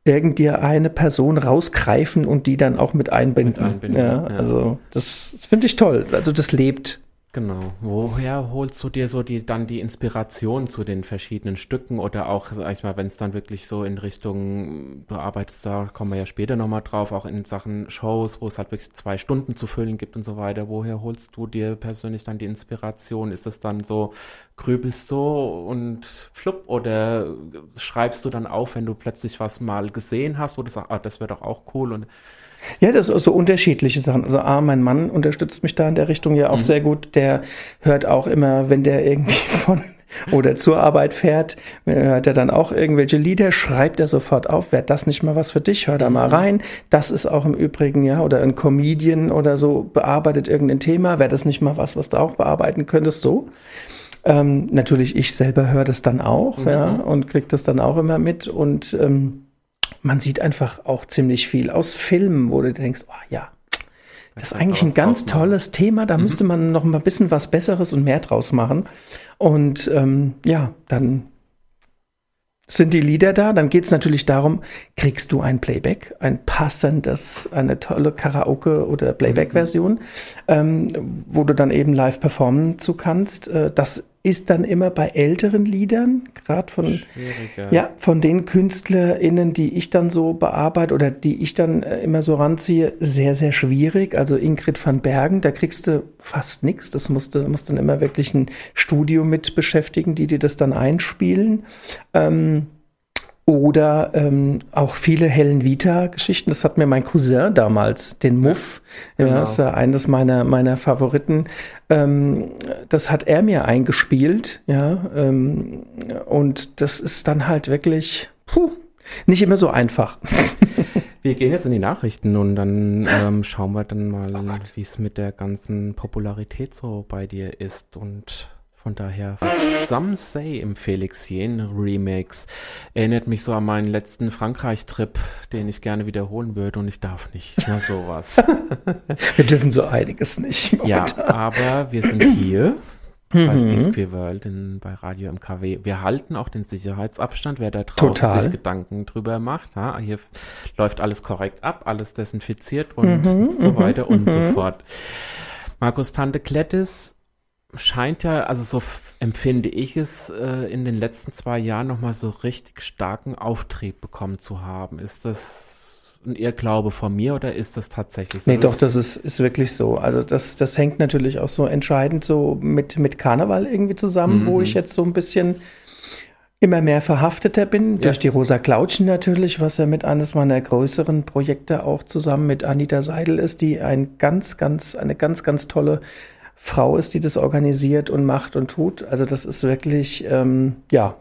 irgendwie eine Person rausgreifen und die dann auch mit einbinden. Mit einbinden ja, ja, also das, das finde ich toll. Also das lebt. Genau. Woher holst du dir so die dann die Inspiration zu den verschiedenen Stücken oder auch, sag ich mal, wenn es dann wirklich so in Richtung, du arbeitest da, kommen wir ja später nochmal drauf, auch in Sachen Shows, wo es halt wirklich zwei Stunden zu füllen gibt und so weiter. Woher holst du dir persönlich dann die Inspiration? Ist es dann so, grübelst so und flupp oder schreibst du dann auf, wenn du plötzlich was mal gesehen hast, wo du sagst, ah, das wäre doch auch cool und ja, das ist so unterschiedliche Sachen. Also A, mein Mann unterstützt mich da in der Richtung ja auch mhm. sehr gut. Der hört auch immer, wenn der irgendwie [laughs] von oder zur Arbeit fährt, hört er dann auch irgendwelche Lieder, schreibt er sofort auf, wäre das nicht mal was für dich, hör da mal mhm. rein. Das ist auch im Übrigen, ja, oder ein Comedian oder so bearbeitet irgendein Thema, wäre das nicht mal was, was du auch bearbeiten könntest, so. Ähm, natürlich, ich selber höre das dann auch, mhm. ja, und krieg das dann auch immer mit und ähm, man sieht einfach auch ziemlich viel aus Filmen, wo du denkst, oh ja, das ist eigentlich ein ganz tolles Thema, da mhm. müsste man noch mal ein bisschen was Besseres und mehr draus machen. Und ähm, ja, dann sind die Lieder da, dann geht es natürlich darum, kriegst du ein Playback, ein passendes, eine tolle Karaoke- oder Playback-Version, mhm. ähm, wo du dann eben live performen zu kannst. Äh, das ist dann immer bei älteren Liedern, gerade von, ja, von den KünstlerInnen, die ich dann so bearbeite oder die ich dann äh, immer so ranziehe, sehr, sehr schwierig. Also Ingrid van Bergen, da kriegst du fast nichts. Das musste, muss dann immer wirklich ein Studio mit beschäftigen, die dir das dann einspielen. Ähm, oder ähm, auch viele Helen Vita-Geschichten. Das hat mir mein Cousin damals, den Muff, ja, genau. das ist ja eines meiner, meiner Favoriten. Ähm, das hat er mir eingespielt, ja. Ähm, und das ist dann halt wirklich puh, nicht immer so einfach. [laughs] Wir gehen jetzt in die Nachrichten und dann [laughs] ähm, schauen wir dann mal, oh wie es mit der ganzen Popularität so bei dir ist und von daher, Some Say im Felix Jen Remix erinnert mich so an meinen letzten Frankreich-Trip, den ich gerne wiederholen würde und ich darf nicht. Na sowas. [laughs] wir dürfen so einiges nicht. Momentan. Ja, aber wir sind hier bei Queer World in, bei Radio MKW. Wir halten auch den Sicherheitsabstand, wer da draußen Total. sich Gedanken drüber macht. Ha? Hier läuft alles korrekt ab, alles desinfiziert und mhm, so weiter und so mhm. fort. Markus Tante Klettis scheint ja, also so empfinde ich es, äh, in den letzten zwei Jahren nochmal so richtig starken Auftrieb bekommen zu haben. Ist das ein Irrglaube von mir oder ist das tatsächlich so? Nee, doch, das ist, ist wirklich so. Also das, das hängt natürlich auch so entscheidend so mit, mit Karneval irgendwie zusammen, mhm. wo ich jetzt so ein bisschen immer mehr verhafteter bin, ja. durch die Rosa Klautschen natürlich, was ja mit eines meiner größeren Projekte auch zusammen mit Anita Seidel ist, die ein ganz, ganz, eine ganz, ganz tolle Frau ist, die das organisiert und macht und tut. Also das ist wirklich, ähm, ja,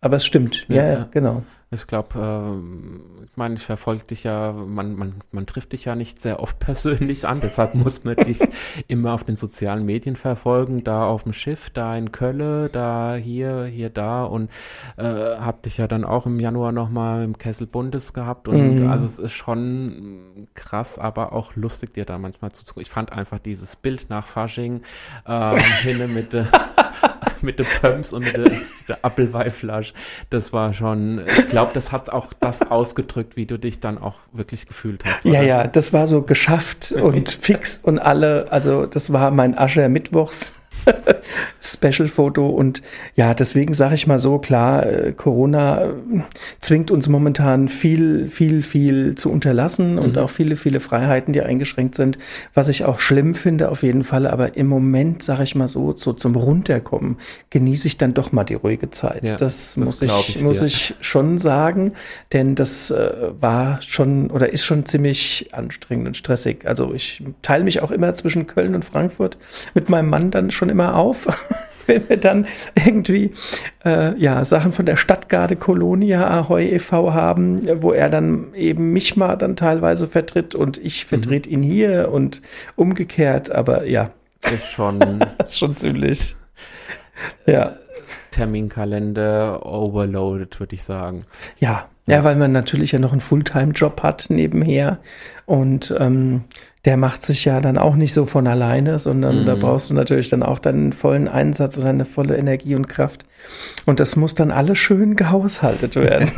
aber es stimmt. Ja, ja, ja genau. Ich glaube, äh, ich meine, ich verfolge dich ja, man, man, man trifft dich ja nicht sehr oft [laughs] persönlich an, deshalb muss man dich [laughs] immer auf den sozialen Medien verfolgen, da auf dem Schiff, da in Kölle, da hier, hier, da und äh, hab dich ja dann auch im Januar nochmal im Kessel Bundes gehabt und mhm. also es ist schon krass, aber auch lustig, dir da manchmal zu tun. Ich fand einfach dieses Bild nach Fasching äh, hin mit äh, [laughs] [laughs] mit den Pumps und mit der, der Appelweihflasche. Das war schon, ich glaube, das hat auch das ausgedrückt, wie du dich dann auch wirklich gefühlt hast. Oder? Ja, ja, das war so geschafft und [laughs] fix und alle, also das war mein Ascher Mittwochs. [laughs] Special-Foto und ja, deswegen sage ich mal so, klar, äh, Corona äh, zwingt uns momentan viel, viel, viel zu unterlassen mhm. und auch viele, viele Freiheiten, die eingeschränkt sind, was ich auch schlimm finde auf jeden Fall, aber im Moment, sage ich mal so, so zum Runterkommen genieße ich dann doch mal die ruhige Zeit. Ja, das, das, muss ich, ich muss ich schon sagen, denn das äh, war schon oder ist schon ziemlich anstrengend und stressig. Also ich teile mich auch immer zwischen Köln und Frankfurt mit meinem Mann dann schon immer auf, [laughs] wenn wir dann irgendwie äh, ja, Sachen von der Stadtgarde Kolonia Ahoy e.V. haben, wo er dann eben mich mal dann teilweise vertritt und ich vertrete mhm. ihn hier und umgekehrt, aber ja. Ist schon. [laughs] das ist schon ziemlich. Ja. Terminkalender overloaded, würde ich sagen. Ja, ja, weil man natürlich ja noch einen Fulltime-Job hat nebenher und ähm, der macht sich ja dann auch nicht so von alleine, sondern mhm. da brauchst du natürlich dann auch deinen vollen Einsatz und eine volle Energie und Kraft. Und das muss dann alles schön gehaushaltet werden.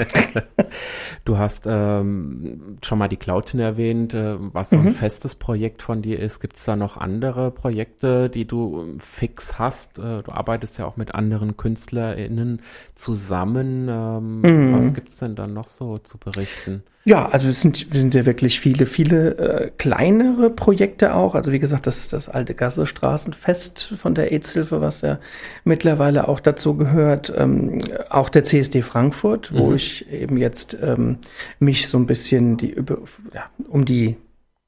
[laughs] du hast ähm, schon mal die Cloudin erwähnt, äh, was so ein mhm. festes Projekt von dir ist. Gibt es da noch andere Projekte, die du ähm, fix hast? Äh, du arbeitest ja auch mit anderen KünstlerInnen zusammen. Ähm, mhm. Was gibt es denn dann noch so zu berichten? Ja, also es sind, es sind ja wirklich viele, viele äh, kleinere Projekte auch. Also wie gesagt, das, das alte Gasse Straßenfest von der AIDS-Hilfe, was ja mittlerweile auch dazu gehört. Ähm, auch der CSD Frankfurt, wo mhm. ich eben jetzt ähm, mich so ein bisschen die, ja, um die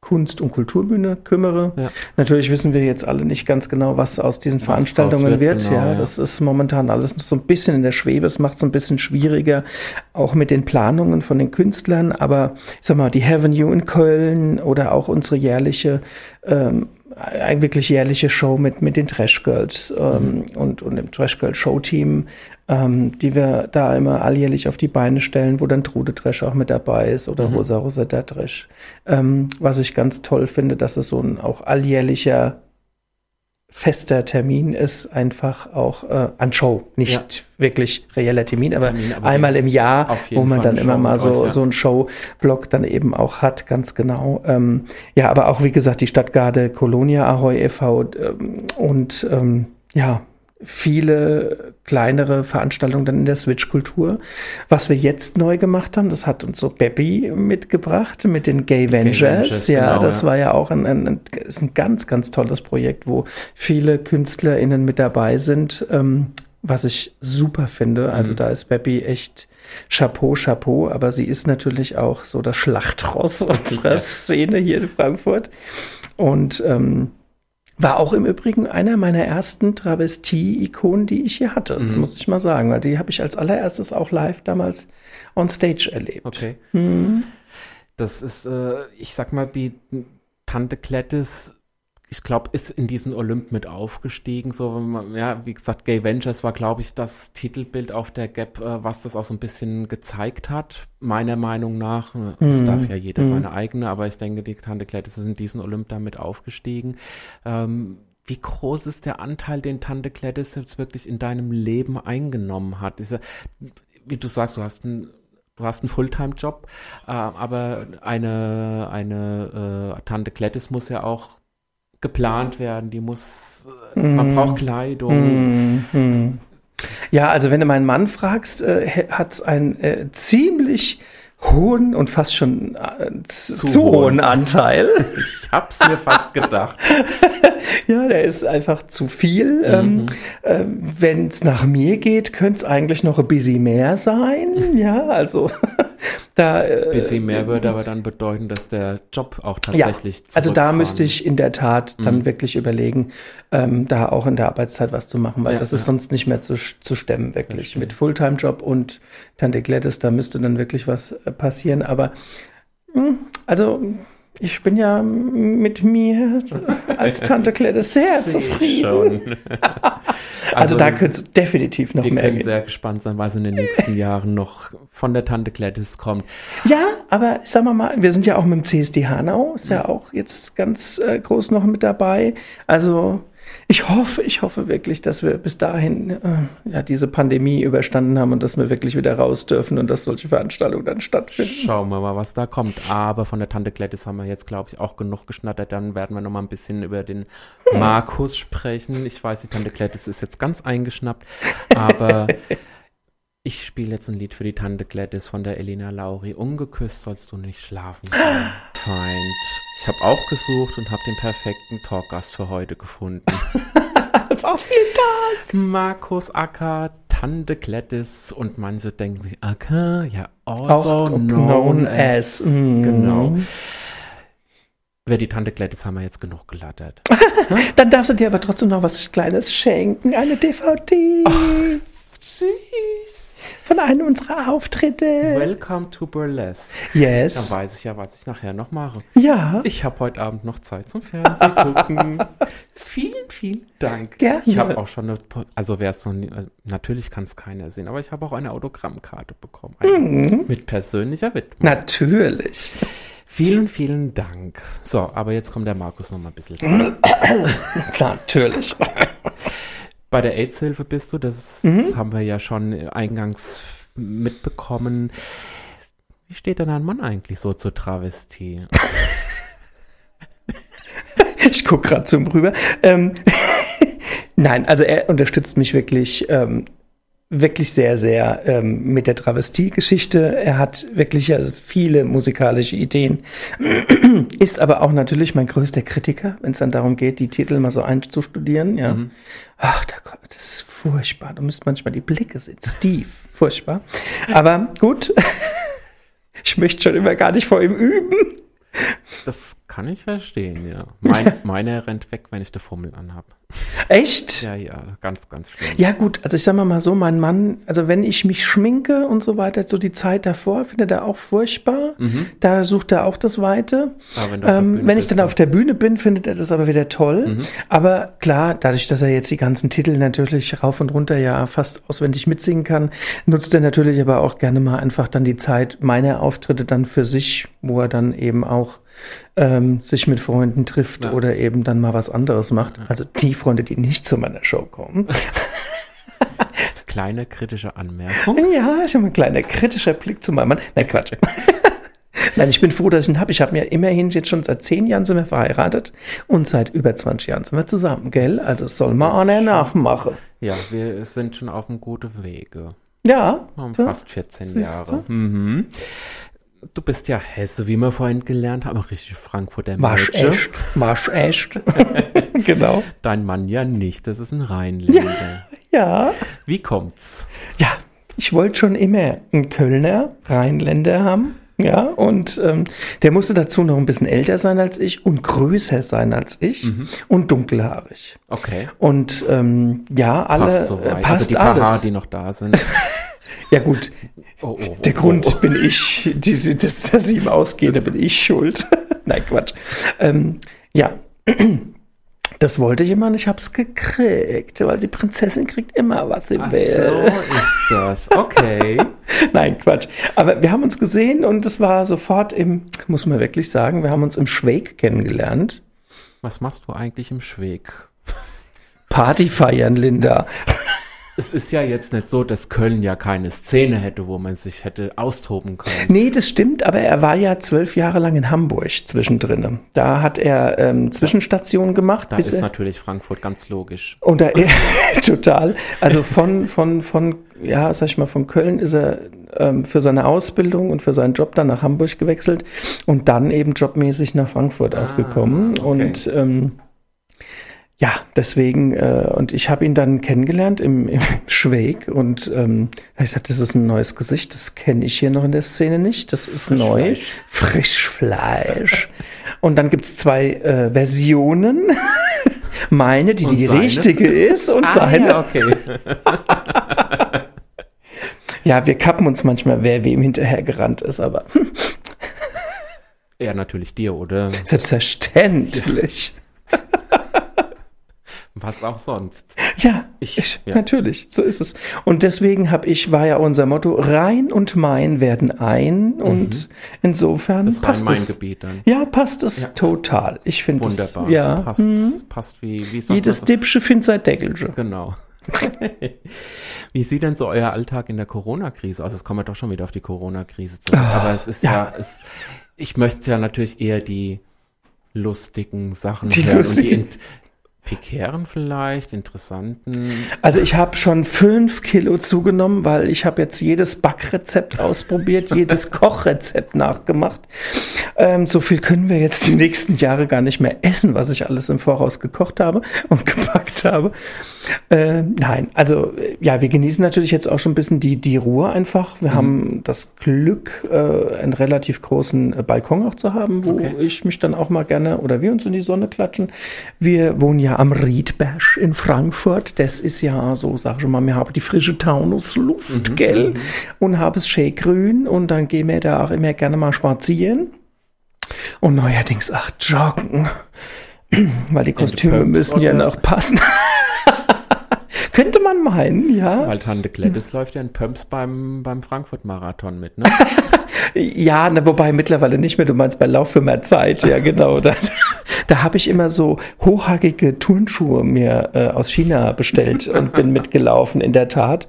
Kunst- und Kulturbühne kümmere. Ja. Natürlich wissen wir jetzt alle nicht ganz genau, was aus diesen was Veranstaltungen wird. Genau, ja, ja, das ist momentan alles noch so ein bisschen in der Schwebe. Es macht es ein bisschen schwieriger, auch mit den Planungen von den Künstlern. Aber ich sag mal, die Avenue in Köln oder auch unsere jährliche ähm, wirklich jährliche Show mit, mit den Trash Girls ähm, mhm. und, und dem Trash Girl Show Team, ähm, die wir da immer alljährlich auf die Beine stellen, wo dann Trude Trash auch mit dabei ist oder mhm. Rosa Rosetta Trash. Ähm, was ich ganz toll finde, dass es so ein auch alljährlicher fester Termin ist einfach auch äh, an Show. Nicht ja. wirklich reeller Termin, aber, Termin, aber einmal im Jahr, wo man Fall dann immer mal so, euch, ja. so einen Showblock dann eben auch hat, ganz genau. Ähm, ja, aber auch wie gesagt, die Stadtgarde Colonia Ahoy e.V. Ähm, und ähm, ja, viele kleinere Veranstaltungen dann in der Switch-Kultur. Was wir jetzt neu gemacht haben, das hat uns so Baby mitgebracht mit den Gay Vengers. Vengers ja, genau, das ja. war ja auch ein, ein, ein, ist ein ganz, ganz tolles Projekt, wo viele KünstlerInnen mit dabei sind, ähm, was ich super finde. Also mhm. da ist Baby echt Chapeau, Chapeau, aber sie ist natürlich auch so das Schlachtross unserer Szene hier in Frankfurt. Und ähm, war auch im Übrigen einer meiner ersten Travestie-Ikonen, die ich hier hatte. Das mhm. muss ich mal sagen, weil die habe ich als allererstes auch live damals on stage erlebt. Okay. Mhm. Das ist, äh, ich sag mal, die Tante Klettis ich glaube, ist in diesen Olymp mit aufgestiegen. So, ja, wie gesagt, Gay Ventures war, glaube ich, das Titelbild auf der Gap, äh, was das auch so ein bisschen gezeigt hat. Meiner Meinung nach. Es mhm. darf ja jeder mhm. seine eigene, aber ich denke, die Tante Klettes ist in diesen Olymp damit aufgestiegen. Ähm, wie groß ist der Anteil, den Tante Klettes jetzt wirklich in deinem Leben eingenommen hat? Diese, wie du sagst, du hast einen du hast einen Fulltime-Job, äh, aber eine, eine äh, Tante Klettis muss ja auch geplant werden, die muss, mm. man braucht Kleidung. Mm, mm. Ja, also wenn du meinen Mann fragst, äh, hat es einen äh, ziemlich hohen und fast schon äh, zu, zu hohen Anteil. Ich hab's mir fast gedacht. [laughs] ja, der ist einfach zu viel. Ähm, äh, Wenn es nach mir geht, könnte es eigentlich noch ein bisschen mehr sein. [laughs] Ja, also [laughs] da. Äh, Bisschen mehr würde aber dann bedeuten, dass der Job auch ja, tatsächlich also da müsste ich in der Tat dann wirklich überlegen, ähm, da auch in der Arbeitszeit was zu machen, weil Ja, das ist ja. sonst nicht mehr zu, zu stemmen, wirklich. Mit Fulltime-Job und Tante Gladys, da müsste dann wirklich was äh, passieren. Aber mh, also ich bin ja mit mir als Tante Gladys sehr [laughs] zufrieden. Schon. [laughs] Also, da könnte es definitiv noch wir mehr können gehen. sehr gespannt sein, was in den nächsten [laughs] Jahren noch von der Tante Gladys kommt. Ja, aber sagen wir mal, wir sind ja auch mit dem CSD Hanau, ist ja auch jetzt ganz äh, groß noch mit dabei. Also ich hoffe, ich hoffe wirklich, dass wir bis dahin äh, ja diese Pandemie überstanden haben und dass wir wirklich wieder raus dürfen und dass solche Veranstaltungen dann stattfinden. Schauen wir mal, was da kommt. Aber von der Tante Gladys haben wir jetzt, glaube ich, auch genug geschnattert. Dann werden wir noch mal ein bisschen über den Markus sprechen. Ich weiß, die Tante Gladys ist jetzt ganz eingeschnappt, aber [laughs] ich spiele jetzt ein Lied für die Tante Gladys von der Elena Lauri. Ungeküsst sollst du nicht schlafen, Feind. Ich habe auch gesucht und habe den perfekten Talkgast für heute gefunden. Oh, vielen Dank. Markus Acker, Tante Gladys und manche denken sich, Acker, ja, also Auch known, known as. as, mm. Genau. Wer die Tante Gladys haben wir jetzt genug gelattert. [laughs] Dann darfst du dir aber trotzdem noch was Kleines schenken, eine DVD Süß. Von einem unserer Auftritte. Welcome to Burlesque. Dann Yes. weiß ich ja, was ich nachher noch mache. Ja. Ich habe heute Abend noch Zeit zum Fernsehen gucken. [laughs] vielen, vielen Dank. Gerne. Ich habe auch schon eine, also wer es noch nie, äh, natürlich kann es keiner sehen, aber ich habe auch eine Autogrammkarte bekommen. Mhm. Mit persönlicher Widmung. Natürlich. Vielen, vielen Dank. So, aber jetzt kommt der Markus noch mal ein bisschen. [laughs] Natürlich. Bei der AIDS-Hilfe bist du, das Mhm. haben wir ja schon eingangs mitbekommen. Wie steht denn ein Mann eigentlich so zur Travestie? [laughs] Ich gucke gerade zum rüber. Ähm, [laughs] Nein, also er unterstützt mich wirklich, ähm, wirklich sehr, sehr ähm, mit der Travestie-Geschichte. Er hat wirklich also viele musikalische Ideen, [clears throat] ist aber auch natürlich mein größter Kritiker, wenn es dann darum geht, die Titel mal so einzustudieren. Ja. Ach, da kommt, das ist furchtbar. Du müsst manchmal die Blicke sehen. Steve, furchtbar. Aber gut, [laughs] ich möchte schon immer gar nicht vor ihm üben. Das kann ich verstehen, ja. Mein, [laughs] meiner rennt weg, wenn ich die Fummel anhab. Echt? Ja, ja, ganz, ganz schlimm. Ja gut, also ich sag mal mal so, mein Mann, also wenn ich mich schminke und so weiter, so die Zeit davor, findet er auch furchtbar. Da sucht er auch das Weite. Aber wenn Ähm, wenn ich dann dann- auf der Bühne bin, findet er das aber wieder toll. Aber klar, dadurch, dass er jetzt die ganzen Titel natürlich rauf und runter ja fast auswendig mitsingen kann, nutzt er natürlich aber auch gerne mal einfach dann die Zeit meiner Auftritte dann für sich, wo er dann eben auch ähm, sich mit Freunden trifft Ja. oder eben dann mal was anderes macht. Also die Freunde, die nicht zu meiner Show kommen. [laughs] Kleine kritische Anmerkung. Ja, ich habe ein kleiner kritischer Blick zu meinem Mann. Nein, Quatsch. [laughs] Nein, ich bin froh, dass ich ihn habe. Ich habe mir immerhin jetzt schon seit zehn Jahren sind wir verheiratet und seit über 20 Jahren sind wir zusammen, gell? Also soll mal einer nachmachen. Ja, wir sind schon auf einem guten Wege. Ja. Haben so. fast 14 Siehste? Jahre. Mhm. Du bist ja Hesse, wie wir vorhin gelernt haben. Richtig Frankfurter Marsch Mädchen. echt. Marsch echt. [laughs] genau. Dein Mann ja nicht, das ist ein Rheinländer. Ja. Wie kommt's? Ja, ich wollte schon immer einen Kölner, Rheinländer haben. Ja, und ähm, der musste dazu noch ein bisschen älter sein als ich und größer sein als ich Mhm. und dunkelhaarig. Okay. Und ähm, ja, alle Passt äh, also passt die paar alles. Haare, die noch da sind. [laughs] Ja gut, Oh, oh, der oh, Grund oh. bin ich, die, das, dass sie ihm ausgeht, da bin ich schuld. [laughs] Nein, Quatsch. Ähm, ja, [clears throat] das wollte ich immer und ich hab's gekriegt, weil die Prinzessin kriegt immer, was sie Ach, will. so ist das. Okay. [laughs] Nein, Quatsch. Aber wir haben uns gesehen und es war sofort im, muss man wirklich sagen, wir haben uns im Schweig kennengelernt. Was machst du eigentlich im Schweg? Party feiern, Linda. Es ist ja jetzt nicht so, dass Köln ja keine Szene hätte, wo man sich hätte austoben können. Nee, das stimmt, aber er war ja zwölf Jahre lang in Hamburg zwischendrin. Da hat er ähm, Zwischenstationen gemacht. Da ist er, natürlich Frankfurt ganz logisch. und da, [laughs] total. Also von, von, von, ja, sag ich mal, von Köln ist er ähm, für seine Ausbildung und für seinen Job dann nach Hamburg gewechselt und dann eben jobmäßig nach Frankfurt auch gekommen. okay. Und ähm, ja, deswegen, äh, und ich habe ihn dann kennengelernt im, [laughs] im Schweg und ähm, ich sagte, das ist ein neues Gesicht, das kenne ich hier noch in der Szene nicht, das ist neu. Frischfleisch. und dann gibt's zwei äh, Versionen. [laughs] Meine, die Und die seine? richtige ist und Ah, seine. ja, okay. [laughs] Ja, wir kappen uns manchmal, wer wem hinterhergerannt ist, aber Ja, natürlich dir, oder? selbstverständlich. Was auch sonst. Ja, Ich- ich, ja. natürlich, so ist es. Und deswegen habe ich, war ja unser Motto, rein und mein werden ein und insofern Mhm. Das passt es. Rhein-Main-Gebiet dann. Ja, passt es total. Ich finde es, Wunderbar. ja, Passt, mhm. passt wie, wie jedes man Dippsche findet sein Deckelche. so? Genau. [laughs] wie sieht denn so euer Alltag in der Corona-Krise aus? Es kommen wir doch schon wieder auf die Corona-Krise zurück. Aber es ist ja, ja. es, ich möchte ja natürlich eher die lustigen Sachen Die hören lustigen. und pikären vielleicht, interessanten. Also ich habe schon fünf Kilo zugenommen, weil ich habe jetzt jedes Backrezept ausprobiert, [laughs] jedes Kochrezept nachgemacht. Ähm, so viel können wir jetzt die nächsten Jahre gar nicht mehr essen, was ich alles im Voraus gekocht habe und [laughs] gebackt habe. Äh, nein, also äh, ja, wir genießen natürlich jetzt auch schon ein bisschen die, die Ruhe einfach. Wir haben das Glück, äh, einen relativ großen äh, Balkon auch zu haben, wo Okay. ich mich dann auch mal gerne oder wir uns in die Sonne klatschen. Wir wohnen ja am Riedberg in Frankfurt. Das ist ja so, sag ich mal, wir haben die frische Taunusluft, gell? Und haben es schön grün und dann gehen wir da auch immer gerne mal spazieren. Und neuerdings auch joggen. [clears throat] Weil die Kostüme müssen ja noch passen. [laughs] Könnte man meinen, ja. Weil Tante Gladys [clears throat] läuft ja in Pumps beim, beim Frankfurt-Marathon mit, ne? [laughs] Ja, na, wobei mittlerweile nicht mehr. Du meinst bei Lauf für mehr Zeit, ja genau. [laughs] Da, da habe ich immer so hochhackige Turnschuhe mir äh, aus China bestellt und bin [laughs] mitgelaufen, in der Tat.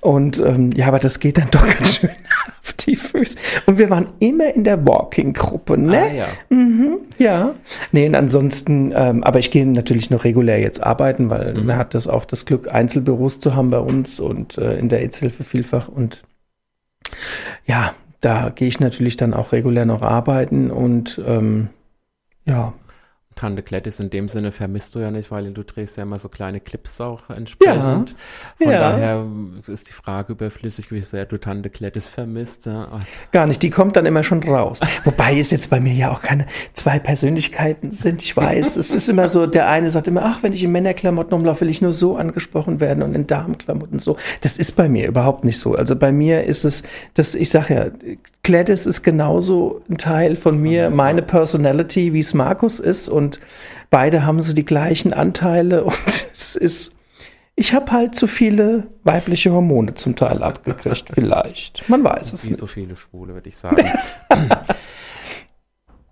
Und ähm, ja, aber das geht dann doch ganz schön auf die Füße. Und wir waren immer in der Walking-Gruppe, ne? Ah, ja. Ja. Nee, und ansonsten, ähm, aber ich gehe natürlich noch regulär jetzt arbeiten, weil Mhm. man hat das auch das Glück, Einzelbüros zu haben bei uns und äh, in der AIDS-Hilfe vielfach. Und ja, da gehe ich natürlich dann auch regulär noch arbeiten und ähm, ja. Tante Gladys in dem Sinne vermisst du ja nicht, weil du drehst ja immer so kleine Clips auch entsprechend. Von ja. daher ist die Frage überflüssig, wie sehr du Tante Gladys vermisst. Ja. Gar nicht, die kommt dann immer schon raus. Wobei es jetzt bei mir ja auch keine zwei Persönlichkeiten sind. Ich weiß, es ist immer so, der eine sagt immer, ach, wenn ich in Männerklamotten rumlaufe, will ich nur so angesprochen werden und in Damenklamotten so. Das ist bei mir überhaupt nicht so. Also bei mir ist es, das, ich sag ja, Gladys ist genauso ein Teil von mir, meine Personality, wie es Markus ist und beide haben so die gleichen Anteile [laughs] und es ist, ich habe halt zu viele weibliche Hormone zum Teil abgekriegt, vielleicht. Man weiß es Wie nicht. so viele Schwule, würde ich sagen. [laughs]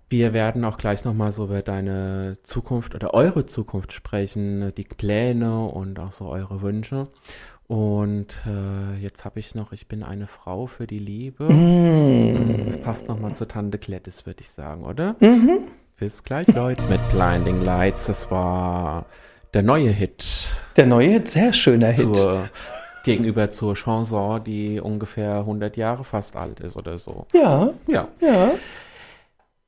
Wir werden auch gleich nochmal so über deine Zukunft oder eure Zukunft sprechen, die Pläne und auch so eure Wünsche. Und äh, jetzt habe ich noch, ich bin eine Frau für die Liebe. Das passt nochmal zu Tante Gladys, würde ich sagen, oder? Mhm. Bis gleich, Leute. Mit Blinding Lights, das war der neue Hit Der neue, sehr schöner Hit. zur, gegenüber zur Chanson, die ungefähr 100 Jahre fast alt ist oder so. Ja, Ja, ja.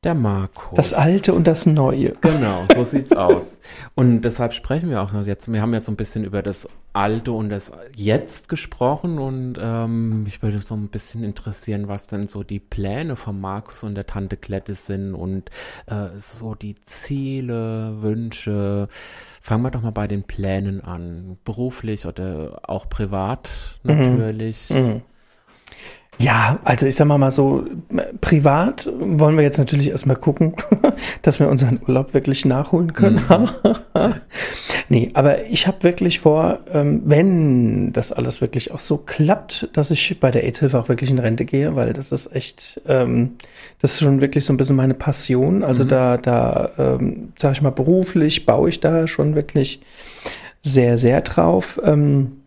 Der Markus. Das Alte und das Neue. Genau, so [laughs] sieht's aus. Und deshalb sprechen wir auch noch jetzt. Wir haben jetzt so ein bisschen über das Alte und das Jetzt gesprochen und ähm, mich würde so ein bisschen interessieren, was denn so die Pläne von Markus und der Tante Gladys sind und äh, so die Ziele, Wünsche. Fangen wir doch mal bei den Plänen an. Beruflich oder auch privat natürlich. Ja, also ich sag mal mal so, äh, privat wollen wir jetzt natürlich erstmal gucken, [laughs] dass wir unseren Urlaub wirklich nachholen können. [laughs] nee, aber ich habe wirklich vor, ähm, wenn das alles wirklich auch so klappt, dass ich bei der AIDS-Hilfe auch wirklich in Rente gehe, weil das ist echt, ähm, das ist schon wirklich so ein bisschen meine Passion. Also da, da, ähm, sag ich mal, beruflich baue ich da schon wirklich sehr, sehr drauf. Ähm,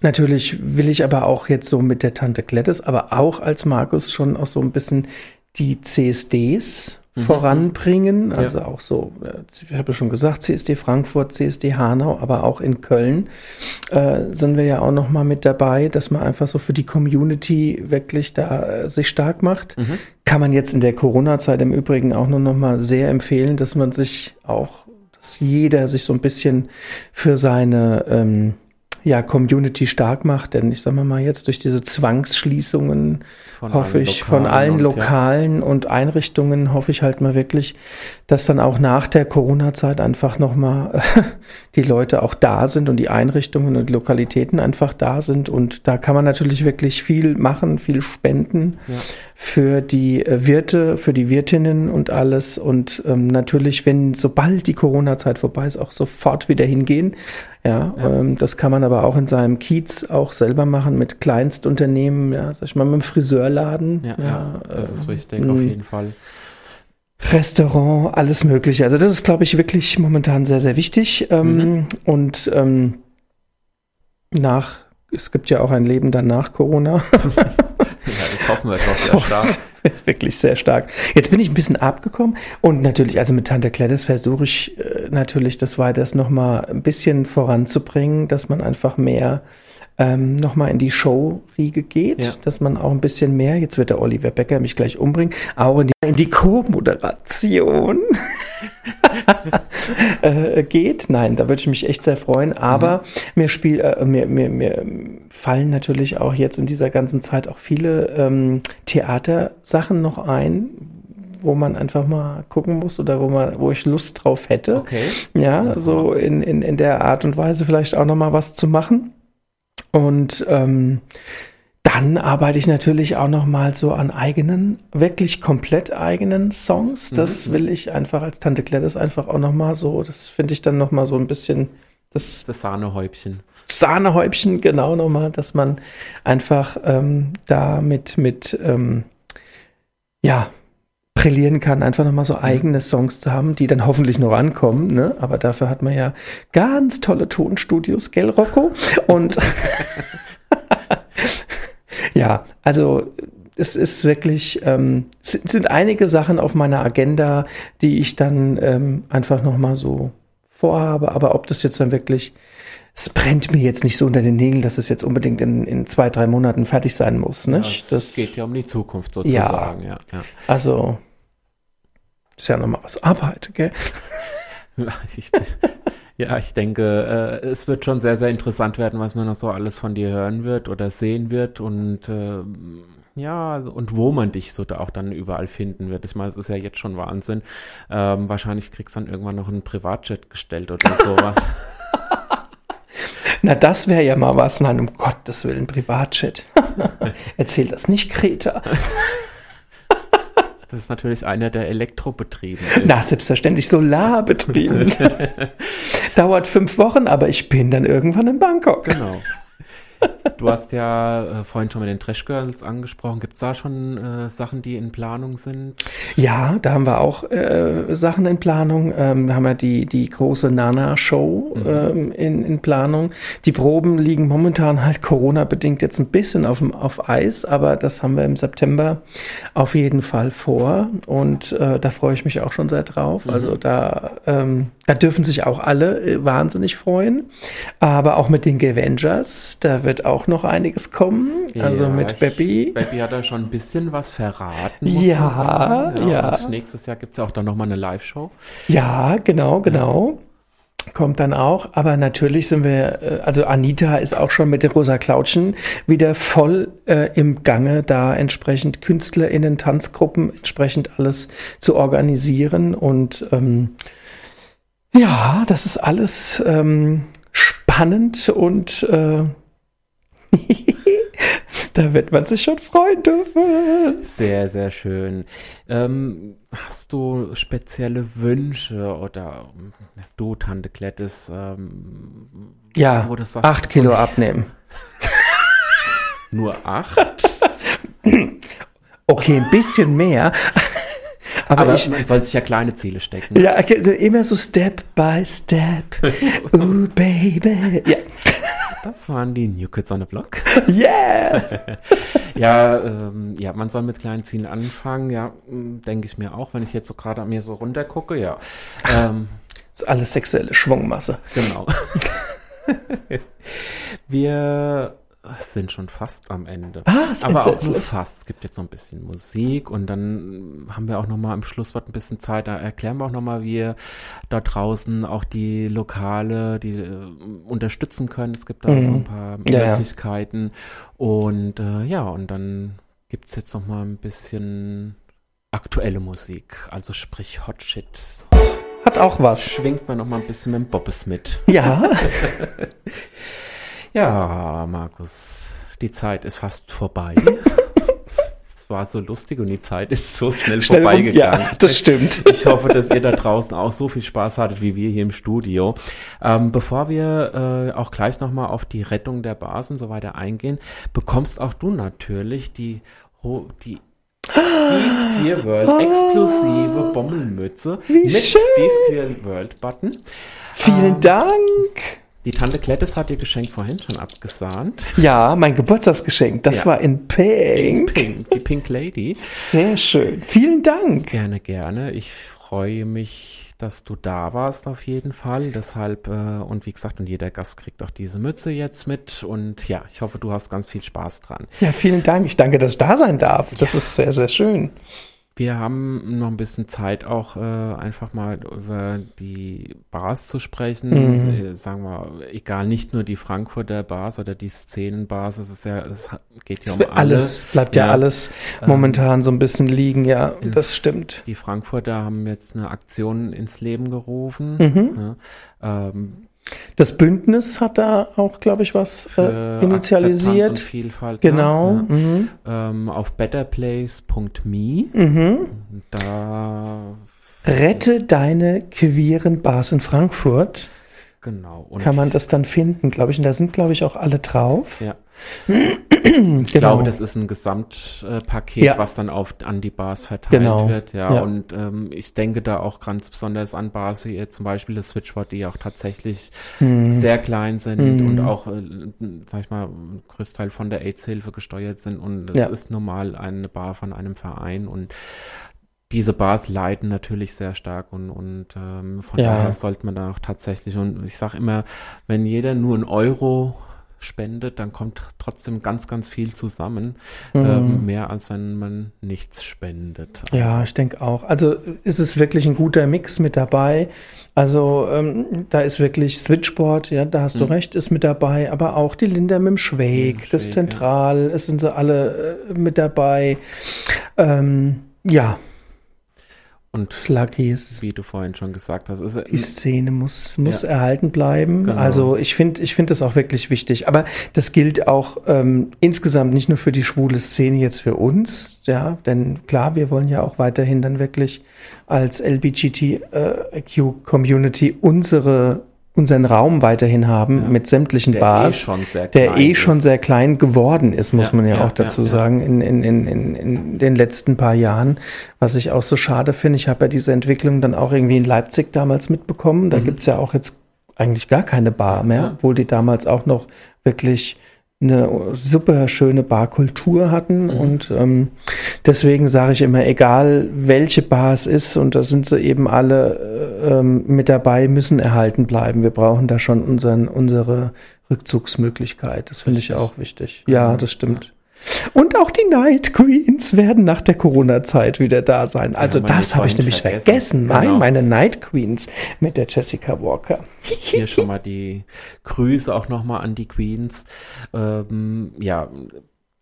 Natürlich will ich aber auch jetzt so mit der Tante Gladys, aber auch als Markus schon auch so ein bisschen die CSDs voranbringen. Also auch so, äh, ich habe ja schon gesagt, CSD Frankfurt, CSD Hanau, aber auch in Köln äh, sind wir ja auch noch mal mit dabei, dass man einfach so für die Community wirklich da äh, sich stark macht. Kann man jetzt in der Corona-Zeit im Übrigen auch nur noch mal sehr empfehlen, dass man sich auch dass jeder sich so ein bisschen für seine ähm, ja, Community stark macht. Denn ich sage mal jetzt durch diese Zwangsschließungen von hoffe ich von allen und, Lokalen ja. und Einrichtungen hoffe ich halt mal wirklich, dass dann auch nach der Corona-Zeit einfach nochmal [laughs] die Leute auch da sind und die Einrichtungen und Lokalitäten einfach da sind. Und da kann man natürlich wirklich viel machen, viel spenden ja. für die äh, Wirte, für die Wirtinnen und alles. Und ähm, natürlich, wenn sobald die Corona-Zeit vorbei ist, auch sofort wieder hingehen. Ja, ja. Ähm, das kann man aber auch in seinem Kiez auch selber machen mit Kleinstunternehmen, ja, sag ich mal, mit dem Friseurladen. Ja, ja, das äh, ist richtig, auf jeden Fall. Restaurant, alles Mögliche. Also das ist, glaube ich, wirklich momentan sehr, sehr wichtig. Ähm, mhm. Und ähm, nach, es gibt ja auch ein Leben dann nach Corona. [laughs] ja, das hoffen wir doch sehr [laughs] stark. Wirklich sehr stark. Jetzt bin ich ein bisschen abgekommen und natürlich, also mit Tante Gladys versuche ich äh, natürlich das weiter nochmal ein bisschen voranzubringen, dass man einfach mehr ähm, nochmal in die Show-Riege geht, ja. dass man auch ein bisschen mehr, jetzt wird der Oliver Becker mich gleich umbringen, auch in die, die Co-Moderation [laughs] äh, geht. Nein, da würde ich mich echt sehr freuen. Aber mhm. mir, spiel, äh, mir, mir, mir fallen natürlich auch jetzt in dieser ganzen Zeit auch viele ähm, Theatersachen noch ein, wo man einfach mal gucken muss oder wo man, wo ich Lust drauf hätte. Okay. Ja, so in, in, in der Art und Weise vielleicht auch noch mal was zu machen. Und ähm, dann arbeite ich natürlich auch noch mal so an eigenen, wirklich komplett eigenen Songs. Das mhm. will ich einfach als Tante Gladys einfach auch noch mal so, das finde ich dann noch mal so ein bisschen das, das Sahnehäubchen. Sahnehäubchen, genau nochmal, dass man einfach ähm, da mit, mit ähm, ja, brillieren kann, einfach nochmal so eigene Songs zu haben, die dann hoffentlich noch ankommen. Ne? Aber dafür hat man ja ganz tolle Tonstudios, gell, Rocco? Und [laughs] ja, also es ist wirklich, ähm, es sind einige Sachen auf meiner Agenda, die ich dann ähm, einfach nochmal so vorhabe. Aber ob das jetzt dann wirklich es brennt mir jetzt nicht so unter den Nägeln, dass es jetzt unbedingt in, in zwei, drei Monaten fertig sein muss. Nicht? Ja, das geht ja um die Zukunft sozusagen. Ja, ja, ja. Also ist ja nochmal was Arbeit, gell? [laughs] ich, ja, ich denke, äh, es wird schon sehr, sehr interessant werden, was man noch so alles von dir hören wird oder sehen wird und äh, ja, und wo man dich so da auch dann überall finden wird. Ich meine, es ist ja jetzt schon Wahnsinn. Ähm, wahrscheinlich kriegst du dann irgendwann noch einen Privatjet gestellt oder sowas. [laughs] Na, das wäre ja mal was. Nein, um Gottes Willen, Privatjet. [laughs] Erzähl das nicht, Kreta. Das ist natürlich einer der Elektrobetrieben. [laughs] Na, selbstverständlich Solarbetrieben. [laughs] Dauert fünf Wochen, aber ich bin dann irgendwann in Bangkok. Genau. Du hast ja äh, vorhin schon mit den Trash Girls angesprochen. Gibt es da schon äh, Sachen, die in Planung sind? Ja, da haben wir auch äh, Sachen in Planung. Ähm, haben wir die, die große Nana-Show mhm. ähm, in, in Planung. Die Proben liegen momentan halt Corona-bedingt jetzt ein bisschen auf, auf Eis, aber das haben wir im September auf jeden Fall vor. Und äh, da freue ich mich auch schon sehr drauf. Mhm. Also da, ähm, da dürfen sich auch alle äh, wahnsinnig freuen. Aber auch mit den Gavengers, da wird auch noch einiges kommen. Also ja, mit Baby. Baby hat da schon ein bisschen was verraten. ja, ja, ja. Und nächstes Jahr gibt es ja auch dann nochmal eine Live-Show. Ja, genau, genau. Ja. Kommt dann auch, aber natürlich sind wir, äh, also Anita ist auch schon mit den Rosa Klautschen wieder voll äh, im Gange, da entsprechend KünstlerInnen, Tanzgruppen, entsprechend alles zu organisieren und ähm, ja, das ist alles ähm, spannend und äh, [laughs] da wird man sich schon freuen dürfen. Sehr, sehr schön. Ähm, hast du spezielle Wünsche oder du, Tante Klettes? Ähm, ja, sagst, acht Kilo so, abnehmen. [laughs] Nur acht? okay, ein bisschen mehr. Aber, Aber ich, man soll sich ja kleine Ziele stecken. Ja, immer so Step by Step. [laughs] Ooh, baby. Ja. Das waren die New Kids on the Block. Yeah! [laughs] ja, ähm, ja, man soll mit kleinen Zielen anfangen, ja, hm, denke ich mir auch, wenn ich jetzt so gerade an mir so runter gucke, ja. Ähm, das ist alles sexuelle Schwungmasse. Genau. [laughs] Wir sind schon fast am Ende. Was? Aber auch nur fast. Es gibt jetzt noch ein bisschen Musik und dann haben wir auch noch mal im Schlusswort ein bisschen Zeit. Da erklären wir auch noch mal, wie ihr da draußen auch die Lokale, die äh, unterstützen könnt. Es gibt da so ein paar Mhm. Ja, ja. Möglichkeiten. Und äh, ja, und dann gibt's jetzt noch mal ein bisschen aktuelle Musik. Also sprich Hot Shit. Hat auch was. Schwingt man noch mal ein bisschen mit dem Bobbes mit. Ja, [laughs] Ja, Markus, die Zeit ist fast vorbei. [laughs] es war so lustig und die Zeit ist so schnell, schnell vorbeigegangen. Ja, das stimmt. Ich hoffe, dass ihr da draußen auch so viel Spaß hattet wie wir hier im Studio. Ähm, bevor wir äh, auch gleich nochmal auf die Rettung der Bars und so weiter eingehen, bekommst auch du natürlich die, die Steve's Queer World exklusive Bommelmütze mit schön. Steve's Queer World Button. Vielen Dank. Die Tante Klettes hat ihr Geschenk vorhin schon abgesahnt. Ja, mein Geburtstagsgeschenk. Das Ja. war in Pink. Pink, die Pink Lady. Sehr schön. Vielen Dank. Gerne, gerne. Ich freue mich, dass du da warst auf jeden Fall. Deshalb, äh, und wie gesagt, und jeder Gast kriegt auch diese Mütze jetzt mit. Und ja, ich hoffe, du hast ganz viel Spaß dran. Ja, vielen Dank. Ich danke, dass ich da sein darf. Das ist sehr, sehr schön. Wir haben noch ein bisschen Zeit, auch äh, einfach mal über die Bars zu sprechen. Mhm. Äh, Sagen wir, egal, nicht nur die Frankfurter Bars oder die Szenenbars, es ist ja, es geht ja Es um wird alles, bleibt ja, Ja. alles momentan so ein bisschen liegen. Ja, das stimmt. Die Frankfurter haben jetzt eine Aktion ins Leben gerufen. Mhm. Ja, ähm, Das Bündnis hat da auch, glaube ich, was äh, Akzeptanz und initialisiert. Vielfalt. Genau. Ne? Mhm. Ähm, auf betterplace.me. Mhm. Da Rette deine queeren Bars in Frankfurt. Genau. Und Kann man das dann finden, glaube ich. Und da sind, glaube ich, auch alle drauf. Ja. genau. [clears throat] Ich glaube, das ist ein Gesamtpaket, Ja. was dann auf an die Bars verteilt Genau. wird. Ja, Ja. und ähm, ich denke da auch ganz besonders an Bars wie jetzt zum Beispiel das Switchboard, die auch tatsächlich Hm. sehr klein sind Mhm. und auch, äh, sag ich mal, Großteil von der AIDS-Hilfe gesteuert sind. Und es Ja. ist normal eine Bar von einem Verein und diese Bars leiden natürlich sehr stark und, und ähm, von Ja. daher sollte man da auch tatsächlich, und ich sage immer, wenn jeder nur einen Euro spendet, dann kommt trotzdem ganz, ganz viel zusammen. Ähm, mehr als wenn man nichts spendet. Mhm. Ja, ich denke auch. Also ist es wirklich ein guter Mix mit dabei. Also ähm, da ist wirklich Switchboard, ja, da hast du recht, ist mit dabei, aber auch die Linda mit dem Schweg, Schweg, das ja. Zentral, es sind sie alle äh, mit dabei. Ähm, ja, Und Sluggies. wie du vorhin schon gesagt hast, ist Die Szene muss, muss Ja. erhalten bleiben. Genau. Also ich finde ich finde das auch wirklich wichtig. Aber das gilt auch ähm, insgesamt nicht nur für die schwule Szene jetzt für uns, ja, denn klar, wir wollen ja auch weiterhin dann wirklich als LBGTQ-Community unsere unseren Raum weiterhin haben mit sämtlichen der Bars, eh schon sehr der eh schon ist. sehr klein geworden ist, muss Ja, man ja, ja, auch dazu ja, ja. sagen, in, in, in, in, den letzten paar Jahren. Was ich auch so schade finde, ich habe ja diese Entwicklung dann auch irgendwie in Leipzig damals mitbekommen. Da gibt's ja auch jetzt eigentlich gar keine Bar mehr, Mhm. Ja. obwohl die damals auch noch wirklich eine super schöne Barkultur hatten Mhm. und ähm, deswegen sage ich immer, egal welche Bar es ist und da sind sie eben alle äh, ähm, mit dabei, müssen erhalten bleiben. Wir brauchen da schon unseren, unsere Rückzugsmöglichkeit. Das finde ich auch wichtig. Ja, das stimmt. Und auch die Night Queens werden nach der Corona-Zeit wieder da sein. Also das habe ich nämlich vergessen. vergessen. Mein, Genau. meine Night Queens mit der Jessica Walker. [laughs] Hier schon mal die Grüße auch nochmal an die Queens. Ähm, ja,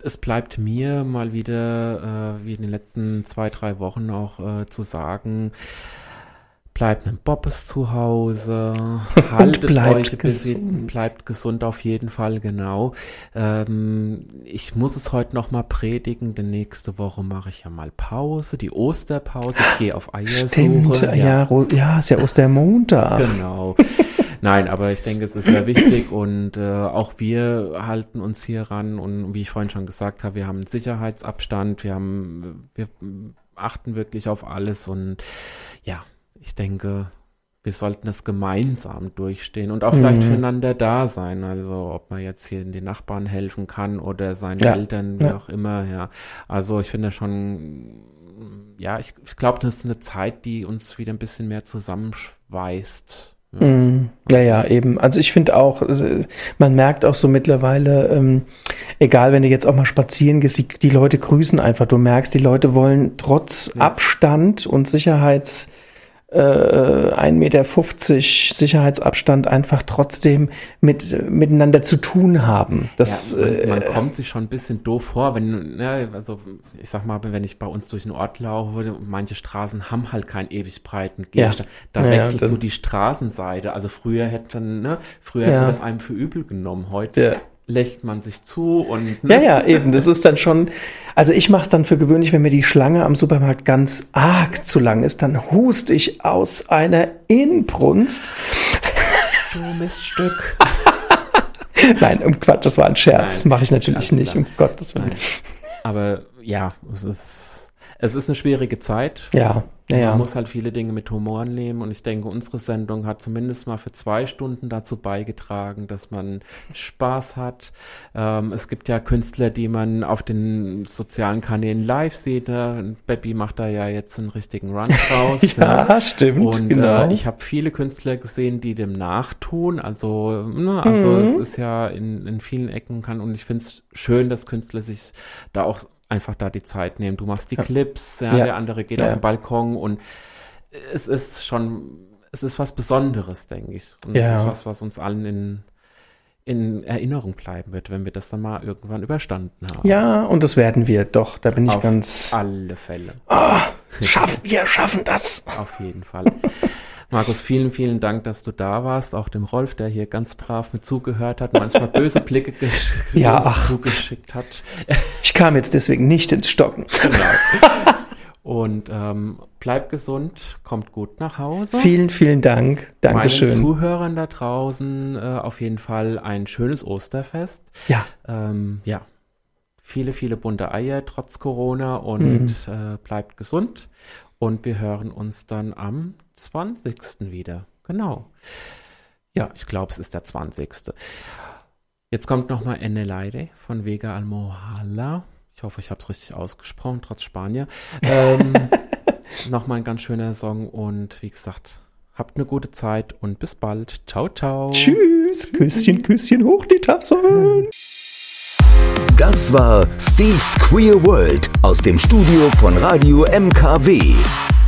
es bleibt mir mal wieder, äh, wie in den letzten zwei, drei Wochen auch äh, zu sagen, bleibt mit Bobbes zu Hause, [laughs] haltet bleibt euch, gesund. bleibt gesund auf jeden Fall, genau. Ähm, ich muss es heute nochmal predigen, denn nächste Woche mache ich ja mal Pause, die Osterpause, ich gehe auf Eiersuche. Stimmt, ja, Ro- ja, ist ja Ostermontag. Genau. Nein, aber ich denke, es ist sehr wichtig und äh, auch wir halten uns hier ran und wie ich vorhin schon gesagt habe, wir haben einen Sicherheitsabstand, wir haben, wir achten wirklich auf alles und ja, ich denke, wir sollten das gemeinsam durchstehen und auch vielleicht füreinander da sein. Also ob man jetzt hier den Nachbarn helfen kann oder seinen Ja, Eltern, wie ja. auch immer, ja. Also ich finde schon, ja, ich, ich glaube, das ist eine Zeit, die uns wieder ein bisschen mehr zusammenschweißt. Ja, mm, ja, ja, eben. Also ich finde auch, äh, man merkt auch so mittlerweile, ähm, egal wenn du jetzt auch mal spazieren gehst, die, die Leute grüßen einfach. Du merkst, die Leute wollen trotz. Abstand und Sicherheits äh, 1,50 Meter Sicherheitsabstand einfach trotzdem mit, miteinander zu tun haben. Das, ja, man, man äh, kommt sich schon ein bisschen doof vor, wenn, ne, also ich sag mal, wenn ich bei uns durch den Ort laufe, manche Straßen haben halt keinen ewig breiten Gehsteig. Ja. Da ja, wechselst du die Straßenseite. Also früher hätten, ne, früher hätten das einem für übel genommen. Heute lächelt man sich zu und. Ne? Ja, ja, eben. Das ist dann schon. Also ich mache es dann für gewöhnlich, wenn mir die Schlange am Supermarkt ganz arg zu lang ist, dann hust ich aus einer Inbrunst. Du Miststück. [laughs] Nein, um Quatsch, das war ein Scherz. Mache ich natürlich nicht, um Gottes Willen. Aber ja, es ist, es ist eine schwierige Zeit. Ja. Ja, Man muss halt viele Dinge mit Humor nehmen und ich denke, unsere Sendung hat zumindest mal für zwei Stunden dazu beigetragen, dass man Spaß hat. Ähm, es gibt ja Künstler, die man auf den sozialen Kanälen live sieht. Ne? Baby macht da ja jetzt einen richtigen Run [laughs] draus. ja, ne? stimmt. Und genau. äh, ich habe viele Künstler gesehen, die dem nachtun. Also, ne, also mhm. es ist ja in, in vielen Ecken kann und ich finde es schön, dass Künstler sich da auch einfach da die Zeit nehmen. Du machst die ja. Clips, ja, ja, der andere geht auf den Balkon und es ist schon, es ist was Besonderes, denke ich. Und es ist was, was uns allen in, in Erinnerung bleiben wird, wenn wir das dann mal irgendwann überstanden haben. Ja, und das werden wir doch, da bin ich auf ganz. Auf alle Fälle. Oh, schaffen, wir schaffen das. Auf jeden Fall. [laughs] Markus, vielen, vielen Dank, dass du da warst. Auch dem Rolf, der hier ganz brav mit zugehört hat, manchmal böse Blicke [laughs] ja, ach, zugeschickt hat. Ich kam jetzt deswegen nicht ins Stocken. Genau. Und ähm, bleibt gesund, kommt gut nach Hause. Vielen, vielen Dank. Dankeschön. Meinen Zuhörern da draußen äh, auf jeden Fall ein schönes Osterfest. Ja. Ähm, ja. Viele, viele bunte Eier trotz Corona und mhm. äh, bleibt gesund. Und wir hören uns dann am 20. wieder. Genau. Ja, ich glaube, es ist der 20. Jetzt kommt nochmal Enne Leide von Vega Almohala. Ich hoffe, ich habe es richtig ausgesprochen, trotz Spanier. Ähm, [laughs] nochmal ein ganz schöner Song und wie gesagt, habt eine gute Zeit und bis bald. Ciao, ciao. Tschüss. Küsschen, Küsschen hoch die Tasse. Das war Steve's Queer World aus dem Studio von Radio MKW.